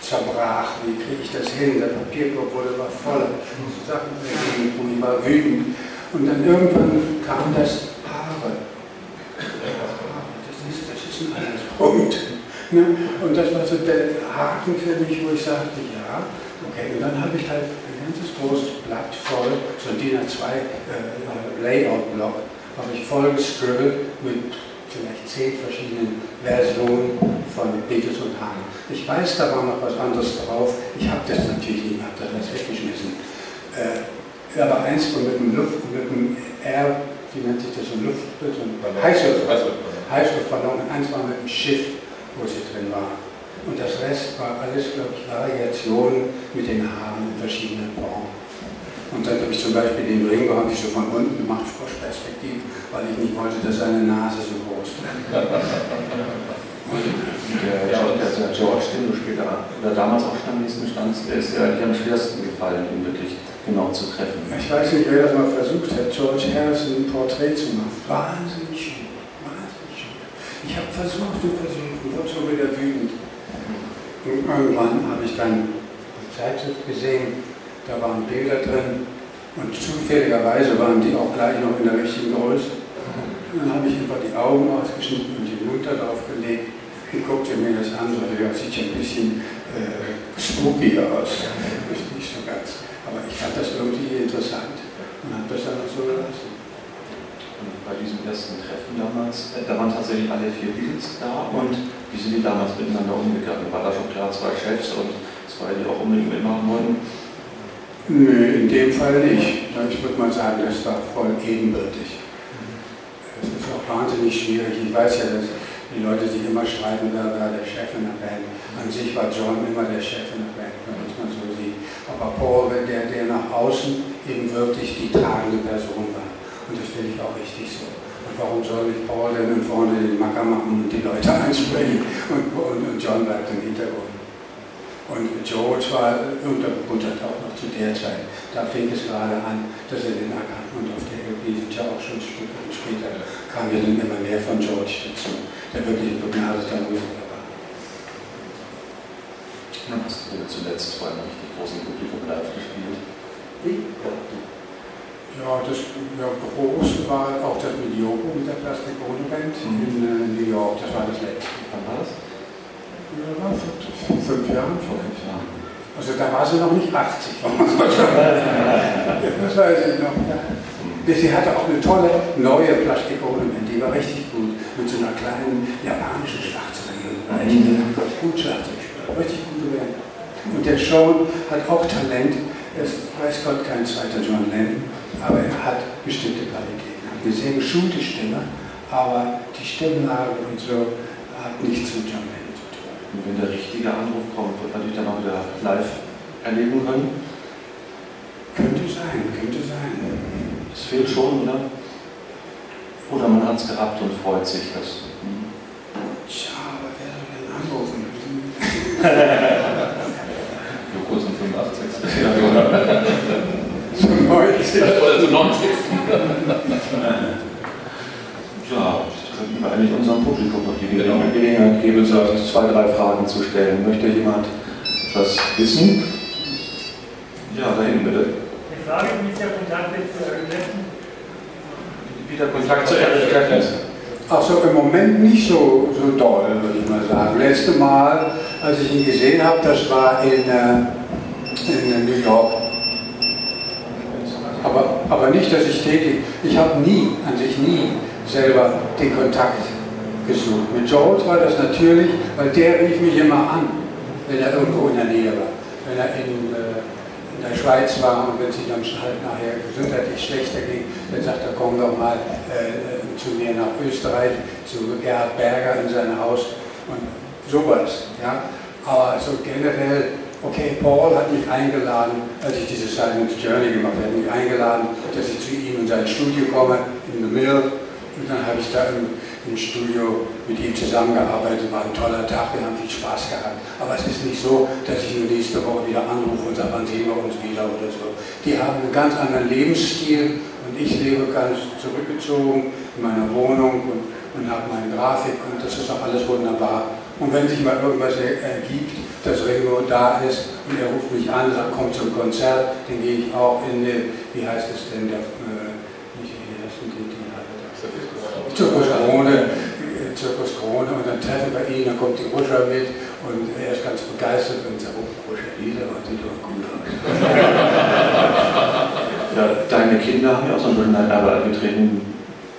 zerbrach, wie kriege ich das hin? Der Papierkorb wurde immer voll, ich musste Sachen und ich war wütend. Und dann irgendwann kam das Haare. Anderes Punkt. Ne? Und das war so der Haken für mich, wo ich sagte, ja, okay. Und dann habe ich halt ein ganzes großes Blatt voll, so ein DIN A2 äh, Layout-Block, habe ich voll gescribbelt mit vielleicht zehn verschiedenen Versionen von Beatles und Hahn. Ich weiß, da war noch was anderes drauf. Ich habe das natürlich nicht, habe das weggeschmissen. Äh, aber eins von mit dem Luft, mit dem R, wie nennt sich das, so ein Luft, so ein Heißluftballon. Heißluftballon. Eins war mit dem Schiff wo sie drin war. Und das Rest war alles, glaube ich, Variationen mit den Haaren in verschiedenen Formen. Und dann habe ich zum Beispiel den Ringo habe ich so von unten gemacht, Froschperspektive, weil ich nicht wollte, dass seine Nase so groß wird. der, ja, der, der George, den du später oder damals auch Stammlisten standst, der ist ja eigentlich am schwersten gefallen, ihn wirklich genau zu treffen. Ich weiß nicht, wer das mal versucht hat, George Harrison ein Porträt zu machen. Schön. Ich habe versucht und versucht und wurde schon wieder wütend. Und irgendwann habe ich dann eine Zeitschrift gesehen, da waren Bilder drin und zufälligerweise waren die auch gleich noch in der richtigen Größe. Und dann habe ich einfach die Augen ausgeschnitten und die Munter draufgelegt und guckte mir das an, so, ja, sieht ja ein bisschen äh, spooky aus. Nicht so ganz. Aber ich fand das irgendwie interessant und habe das dann auch so gelassen bei diesem ersten Treffen damals, äh, da waren tatsächlich alle vier Beatles da und wie sind die damals miteinander umgegangen? War da schon klar zwei Chefs und zwei, die auch unbedingt mitmachen wollten? Nö, in dem Fall nicht. Ich würde mal sagen, das war voll ebenbürtig. Es ist auch wahnsinnig schwierig. Ich weiß ja, dass die Leute sich immer streiten, wer war der Chef in der Band. An sich war John immer der Chef in der Band, wenn man es mal so sieht. Aber Paul, der, der nach außen eben wirklich die tragende Person war. Und das finde ich auch richtig so. Und warum soll ich Paul denn vorne den Macker machen und die Leute ansprechen und, und, und John bleibt im Hintergrund. Und George war unterbuttert auch noch zu der Zeit. Da fing es gerade an, dass er den erkannt und auf der LP sind ja auch schon Stücke und später kam ja dann immer mehr von George dazu, der wirklich ein begnadeter Musiker war. Ja, hast du zuletzt vor einem richtig großen Publikum live gespielt? Wie? Ja, das ja, groß war auch das mit Yoko, mit der Band mhm. in äh, New York. Das war das letzte. Wann war das? Ja, war vor fünf Jahren. Vor fünf Jahren. Also da war sie noch nicht 80, das weiß ich noch. Ja. Sie hatte auch eine tolle neue Plastikornament, die war richtig gut, mit so einer kleinen japanischen Schlagzeugerin. Mhm. Gut Schlagzeug richtig gute Band. Und der Sean hat auch Talent, er ist, weiß Gott, kein zweiter John Lennon, aber er hat bestimmte Qualitäten. Hat eine sehr geschulte Stimme, aber die Stimmlage und so hat nichts mit John Lennon. Und wenn der richtige Anruf kommt, wird man dich dann auch wieder live erleben können? Könnte sein, könnte sein. Das fehlt schon, oder? Oder man hat es gehabt und freut sich. Dass, hm. Tja, aber wer soll denn anrufen? Nur kurz um 85. Ja, Zum 90. Oder zum 90. ja, könnten wir eigentlich unserem Publikum noch die Gelegenheit geben, zwei, drei Fragen zu stellen. Möchte jemand etwas wissen? Ja, da hinten bitte. Die Frage, wie ist der Kontakt jetzt zu Eric? Wie der Kontakt zu Eric Clapton ist? Achso, im Moment nicht so, so doll, würde ich mal sagen. Letzte Mal, als ich ihn gesehen habe, das war in, äh, in New York. Aber, nicht, dass ich täglich, ich habe nie, an sich nie selber den Kontakt gesucht. Mit George war das natürlich, weil der rief mich immer an, wenn er irgendwo in der Nähe war. Wenn er in, äh, in der Schweiz war und wenn es ihm dann halt nachher gesundheitlich schlechter ging, dann sagt er, komm doch mal äh, zu mir nach Österreich, zu Gerhard Berger in sein Haus und sowas. Ja? Aber so generell, okay, Paul hat mich eingeladen, als ich diese Silent Journey gemacht habe, hat mich eingeladen, dass ich zu ihm in sein Studio komme, in The Mill, und dann habe ich da im, im, Studio mit ihm zusammengearbeitet, war ein toller Tag, wir haben viel Spaß gehabt. Aber es ist nicht so, dass ich ihn nächste Woche wieder anrufe und sage, wann sehen wir uns wieder oder so. Die haben einen ganz anderen Lebensstil und ich lebe ganz zurückgezogen in meiner Wohnung und, und habe meine Grafik und das ist auch alles wunderbar. Und wenn sich mal irgendwas ergibt, dass Ringo da ist und er ruft mich an, sagt, komm zum Konzert, dann gehe ich auch in den, wie heißt es denn, der, äh, Zirkus Krone, Zirkus Krone und dann treffen wir ihn, dann kommt die Ruscher mit und er ist ganz begeistert und sagt, oh, Ruscher Lieder, das sieht doch gut aus. ja, deine Kinder haben ja auch so ein bisschen dein Erbe angetreten.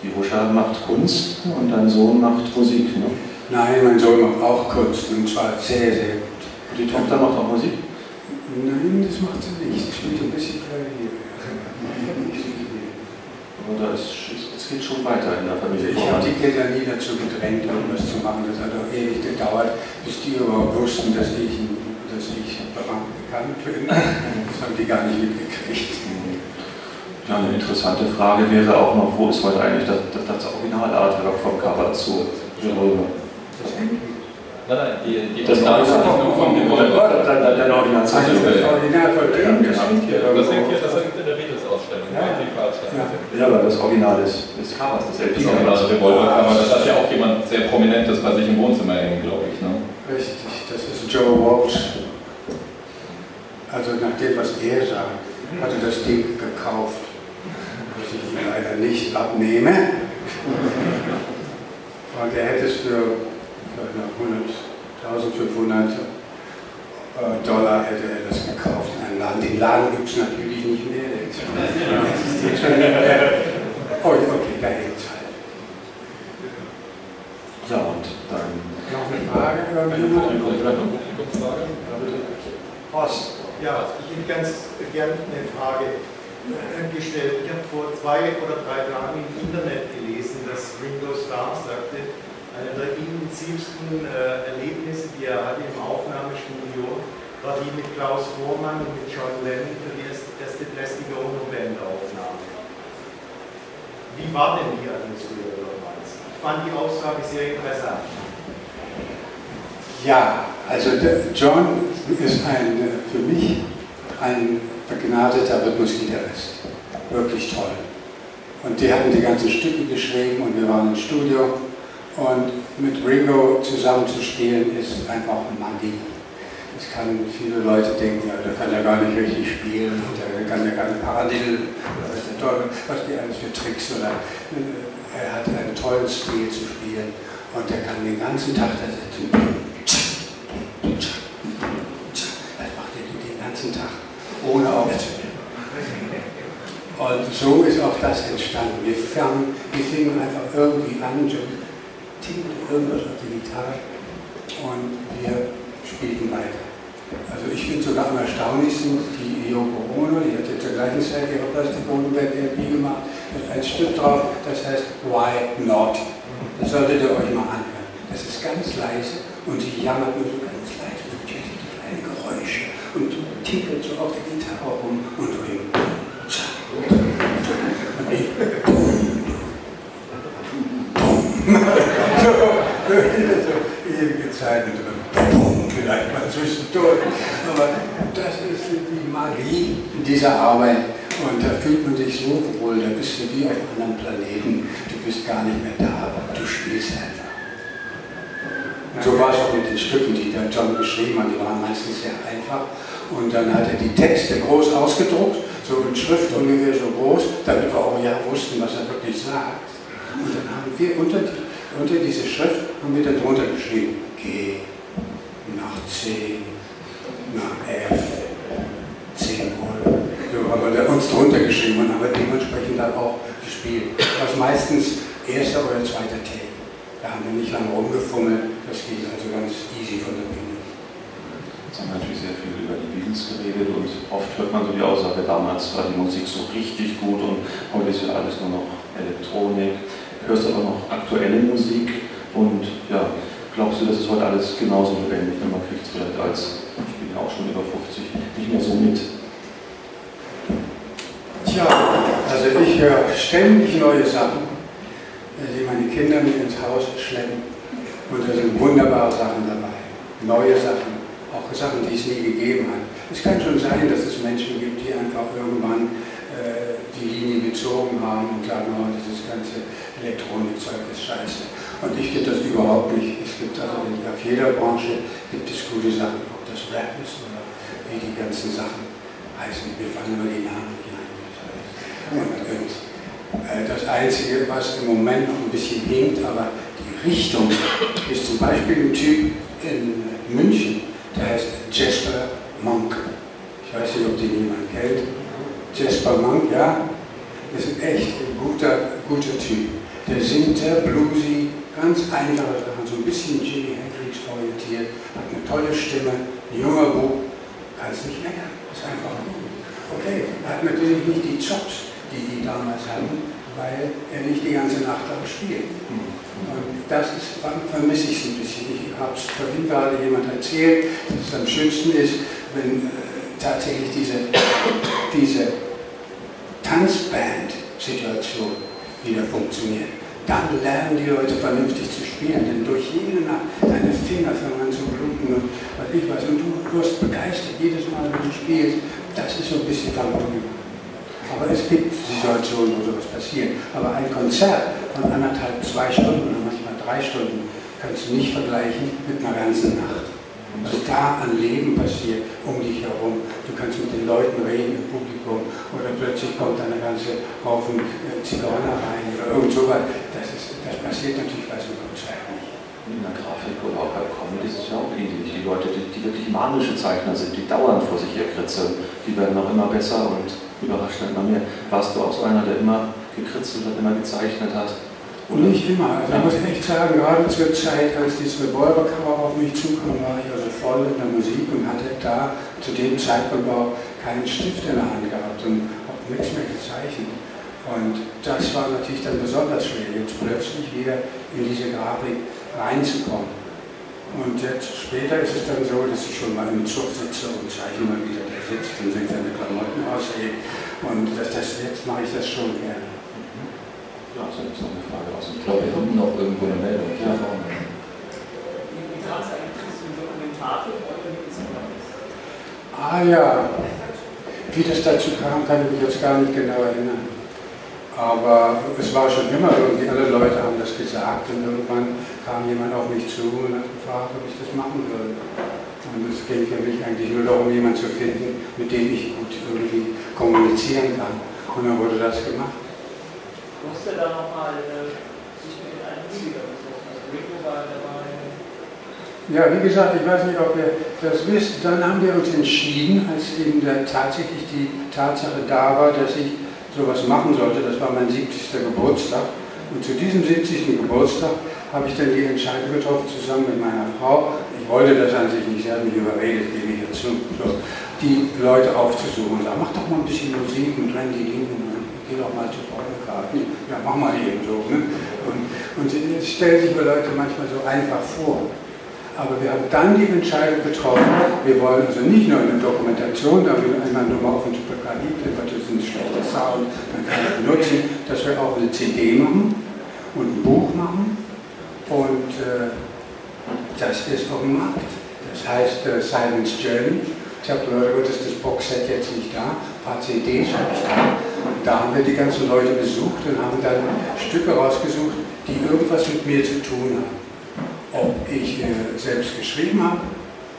Die Ruscher macht Kunst und dein Sohn macht Musik, ne? Nein, mein Sohn macht auch Kunst und zwar sehr, sehr gut. Und die Tochter macht auch Musik? Nein, das macht sie nicht. Sie spielt ein bisschen Klavier. Aber da ist es geht schon weiter in der Familie. Ich habe die Kinder nie dazu gedrängt, irgendwas zu machen. Das hat auch ewig gedauert, bis die überhaupt wussten, dass ich, dass ich bekannt bin. Das haben die gar nicht mitgekriegt. Ja, eine interessante Frage wäre auch noch, wo ist heute eigentlich das, das, das Originalartwork vom Cover zu Jerome? Das Nein, nein, die, die das Originalzeichnung von dem Deine Originalzeichnung. Das Original von dem, das hängt hier. Das hängt hier, das hängt in der Beatles-Ausstellung. Ja. ja, aber das Original des, des Covers, des LP. Das Original Revolver-Cover, das hat ja auch jemand sehr Prominentes bei sich im Wohnzimmer hängen, glaube ich. Ne? Richtig, das ist Joe Walsh. Also nach dem, was er sagt, hat er das Ding gekauft, was ich ihm leider nicht abnehme. Und er hätte es für 1500 äh, Dollar hätte er das gekauft in einem Laden. Den Laden gibt es natürlich nicht mehr. oh, okay, da hängt es halt. Ja, und dann. Noch eine Frage? Publikumsfrage? Horst, ja, ich hätte ganz gerne eine Frage gestellt. Ich habe vor zwei oder drei Tagen im Internet gelesen, dass Ringo Starr sagte, einer der intensivsten äh, Erlebnisse, die er hatte im Aufnahmestudio, war die mit Klaus Vormann und mit John Lennon für die erste Plastic Ono Band Aufnahme. Wie war denn die Atmosphäre damals? Ich fand die Aussage sehr interessant. Ja, also John ist ein, für mich ein begnadeter Rhythmusgitarrist. wirklich toll. Und die hatten die ganzen Stücke geschrieben und wir waren im Studio. Und mit Ringo zusammenzuspielen ist einfach Magie. Es kann viele Leute denken, ja, der kann ja gar nicht richtig spielen der kann ja keine Parallel oder was der Teufel, was die alles für Tricks oder äh, er hat einen tollen Stil zu spielen und er kann den ganzen Tag da sitzen. Das macht er den ganzen Tag, ohne aufzuhören. Und so ist auch das entstanden. Wir, fangen, wir fingen einfach irgendwie an, tippte irgendwas auf die Gitarre und wir spielten weiter. Also ich finde sogar am erstaunlichsten die Yoko Ono, die hat ja zur gleichen Zeit ihre Plastik Band LP gemacht, ist ein Stück drauf, das heißt Why Not? Das solltet ihr euch mal anhören. Das ist ganz leise und sie jammert nur so ganz leise, so kleine Geräusche und tinkelt so auf der Gitarre rum und. Und ich, boom, boom. so, so mit boom, vielleicht mal zwischendurch. Aber das ist die Magie dieser Arbeit. Und da fühlt man sich so wohl, da bist du wie auf einem anderen Planeten. Du bist gar nicht mehr da, du spielst einfach. Und so war es auch mit den Stücken, die der John geschrieben hat, die waren meistens sehr einfach. Und dann hat er die Texte groß ausgedruckt, so in Schrift ungefähr so groß, damit wir auch ja wussten, was er wirklich sagt. Und dann haben wir unter, unter diese Schrift haben wir darunter geschrieben, Nach C, nach F, C-Moll aber der uns drunter geschrieben und haben dementsprechend dann auch gespielt. Das meistens erster oder zweiter Take. Da haben wir nicht lange rumgefummelt, das ging also ganz easy von der Bühne. Jetzt haben wir natürlich sehr viel über die Beatles geredet und oft hört man so die Aussage, damals war die Musik so richtig gut und heute ist ja alles nur noch Elektronik. Hörst aber noch aktuelle Musik und ja, glaubst du, das ist heute alles genauso lebendig? Man kriegt es vielleicht als, ich bin ja auch schon über 50, nicht mehr so mit. Tja, also ich höre ständig neue Sachen, die meine Kinder mit ins Haus schleppen. Und da sind wunderbare Sachen dabei. Neue Sachen, auch Sachen, die es nie gegeben hat. Es kann schon sein, dass es Menschen gibt, die einfach irgendwann äh, die Linie gezogen haben und sagen, oh, dieses ganze Elektronikzeug ist scheiße. Und ich finde das überhaupt nicht. Es gibt also in, auf jeder Branche gibt es gute Sachen, ob das Rap ist oder wie die ganzen Sachen heißen. Wir fangen immer die Namen nicht und, und äh, das Einzige, was im Moment noch ein bisschen hinkt, aber die Richtung ist zum Beispiel ein Typ in München, der heißt Jasper Monk. Ich weiß nicht, ob den jemand kennt. Jasper Monk, ja, ist ein echt guter, guter Typ. Der singt sehr bluesy, ganz einfache Sachen, so ein bisschen Jimi Hendrix orientiert, hat eine tolle Stimme, ein junger Bub, kann es nicht meckern, ist einfach gut. Okay, er hat natürlich nicht die Jobs, die die damals hatten, weil er nicht die ganze Nacht lang spielt. Und das ist, vermisse ich so ein bisschen. Ich habe es vorhin gerade jemand erzählt, dass es am schönsten ist, wenn äh, tatsächlich diese, diese Tanzband-Situation wieder funktioniert. Dann lernen die Leute vernünftig zu spielen, denn durch jede Nacht deine Finger fangen an zu bluten und was ich weiß. Und du wirst begeistert jedes Mal, wenn du spielst. Das ist so ein bisschen verloren aber es gibt Situationen, wo sowas passiert. Aber ein Konzert von anderthalb, zwei Stunden oder manchmal drei Stunden kannst du nicht vergleichen mit einer ganzen Nacht. Was da an Leben passiert um dich herum. Du kannst mit den Leuten reden im Publikum oder plötzlich kommt da eine ganze Haufen äh, Zigeuner rein oder irgend sowas. Das, ist, das passiert natürlich bei so einem Konzert nicht. In der Grafik oder auch bei Comedy ist es ja auch ähnlich. Die Leute, die, die wirklich manische Zeichner sind, die dauernd vor sich her kritzeln, die werden auch immer besser und überrascht dann immer mehr. Warst du auch so einer, der immer gekritzelt hat, immer gezeichnet hat? Und nicht immer. Also ich muss echt sagen, gerade zur Zeit, als dieses Revolvercover auf mich zukam, war ich voll in der Musik und hatte da zu dem Zeitpunkt auch keinen Stift in der Hand gehabt und habe nichts mehr gezeichnet. Und das war natürlich dann besonders schwer, jetzt plötzlich wieder in diese Grafik reinzukommen. Und jetzt später ist es dann so, dass ich schon mal im Zug sitze und zeichne mal wieder, der sitzt und sich seine Klamotten aushält. Und das, das, jetzt mache ich das schon gerne. Ja, das ist noch eine Frage aus. Ich glaube, wir haben noch irgendwo eine Meldung. Ja. Wie kam Ah ja, wie das dazu kam, kann ich mich jetzt gar nicht genau erinnern. Aber es war schon immer irgendwie, alle Leute haben das gesagt und irgendwann kam jemand auf mich zu und hat gefragt, ob ich das machen würde. Und es ging für mich eigentlich nur darum, jemanden zu finden, mit dem ich gut irgendwie kommunizieren kann. Und dann wurde das gemacht. Musste da nochmal äh, sich mit einem Musiker betroffen? Also Rico war dabei. Ja, wie gesagt, ich weiß nicht, ob ihr das wisst. Dann haben wir uns entschieden, als eben da tatsächlich die Tatsache da war, dass ich sowas machen sollte. Das war mein 70. Geburtstag. Und zu diesem 70. Geburtstag habe ich dann die Entscheidung getroffen, zusammen mit meiner Frau. Ich wollte das an sich nicht, sie hat mich überredet, gebe ich jetzt zu, so, die Leute aufzusuchen und sagen, mach doch mal ein bisschen Musik und Randy Newman, geh doch mal zu Paul McCartney. Ja, mach mal eben so. Ne? Und, und es stellen sich mir Leute manchmal so einfach vor. Aber wir haben dann die Entscheidung getroffen, wir wollen also nicht nur eine Dokumentation, da wir einmal nur mal auf den Typografie, das ist ein schlechter Sound, man kann es benutzen, dass wir auch eine CD machen und ein Buch machen. Und äh, das ist auf dem Markt. Das heißt äh, Silence Journey. Ich habe gehört, gut, ist das Boxset jetzt nicht da, ein paar CDs habe ich da. Und da haben wir die ganzen Leute besucht und haben dann Stücke rausgesucht, die irgendwas mit mir zu tun haben ob ich äh, selbst geschrieben habe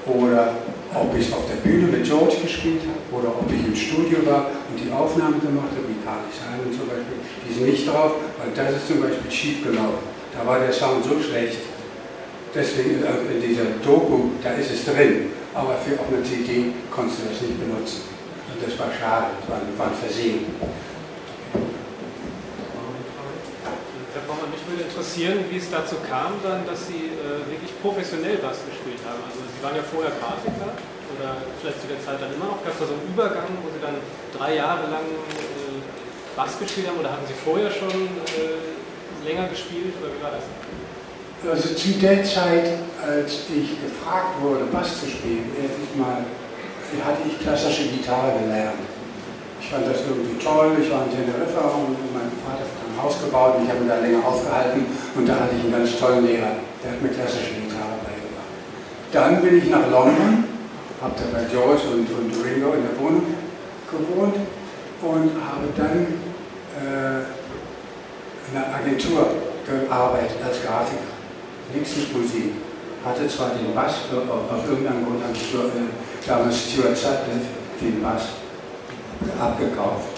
oder ob ich auf der Bühne mit George gespielt habe oder ob ich im Studio war und die Aufnahmen gemacht habe, wie Carly Simon zum Beispiel, die sind nicht drauf, weil das ist zum Beispiel schief gelaufen. Da war der Sound so schlecht. Deswegen also in dieser Doku, da ist es drin, aber für auf einer CD konntest du das nicht benutzen. Und das war schade, das war ein Versehen. Mich würde interessieren, wie es dazu kam, dann, dass Sie äh, wirklich professionell Bass gespielt haben. Also Sie waren ja vorher Grafiker oder vielleicht zu der Zeit dann immer noch. Gab es da so einen Übergang, wo Sie dann drei Jahre lang äh, Bass gespielt haben oder haben Sie vorher schon äh, länger gespielt oder wie war das? Also zu der Zeit, als ich gefragt wurde, Bass zu spielen, mal, hatte ich klassische Gitarre gelernt. Ich fand das irgendwie toll. Ich war in Teneriffa und mein Vater ein Haus gebaut und ich habe mich da länger aufgehalten und da hatte ich einen ganz tollen Lehrer, der hat mir klassische Gitarre beigebracht. Dann bin ich nach London, habe da bei George und, und Ringo in der Wohnung gewohnt und habe dann äh, in einer Agentur gearbeitet als Grafiker. Nichts mit Musik. Hatte zwar den Bass, äh, auf irgendeinem Grund habe ich äh, damals Stuart Sutcliffe den Bass abgekauft.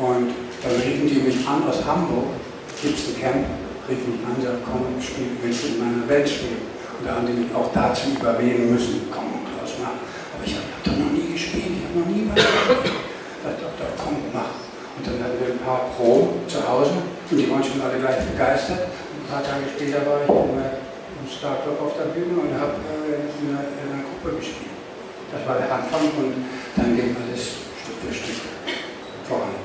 Und dann riefen die mich an aus Hamburg, gibt's ein Camp, riefen mich an, sagten, komm, spiel, willst du in meiner Welt spielen? Und da haben die mich auch dazu überreden müssen, komm, Klaus, mach. Aber ich habe hab doch noch nie gespielt, ich habe noch nie was gespielt. Da ich, komm, mach. Und dann hatten wir ein paar Proben zu Hause und die waren schon alle gleich begeistert. Und ein paar Tage später war ich im Star Club auf der Bühne und habe äh, in, in einer Gruppe gespielt. Das war der Anfang und dann ging alles Stück für Stück voran.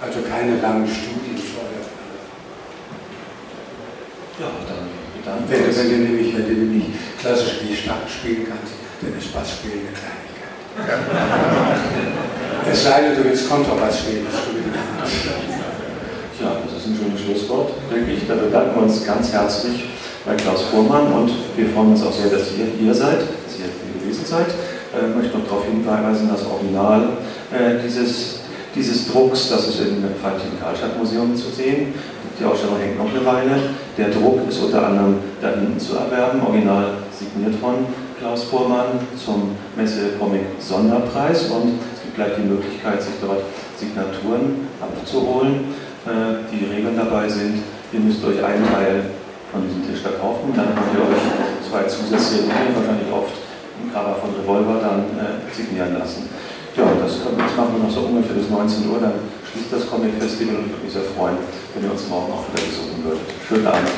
Also keine langen Studien vorher. Ja, dann, dann wenn, du, wenn, du nämlich, wenn du nämlich klassisch wie stark spielen kannst, dann ist Bassspielen eine Kleinigkeit. es sei denn, du willst Kontrabass spielen, das Ja, das ist ein schönes Schlusswort, wirklich. Da bedanken wir uns ganz herzlich bei Klaus Fuhrmann und wir freuen uns auch sehr, dass ihr hier seid, dass ihr hier gewesen seid. Ich äh, möchte noch darauf hinweisen, dass Original äh, dieses, dieses Drucks, das ist im Valentin-Karlstadt-Museum zu sehen. Die Ausstellung hängt noch eine Weile. Der Druck ist unter anderem da hinten zu erwerben, original signiert von Klaus Fuhrmann zum Messe-Comic-Sonderpreis und es gibt gleich die Möglichkeit, sich dort Signaturen abzuholen. Äh, die Regeln dabei sind, ihr müsst euch einen Teil von diesem Tisch da kaufen, dann könnt ihr euch zwei zusätzliche Regeln, wahrscheinlich oft im Cover von Revolver, dann äh, signieren lassen. Ja, das, machen wir noch so ungefähr bis 19 Uhr, dann schließt das Comic Festival und ich würde mich sehr freuen, wenn ihr uns morgen auch wieder besuchen würdet. Schönen Abend.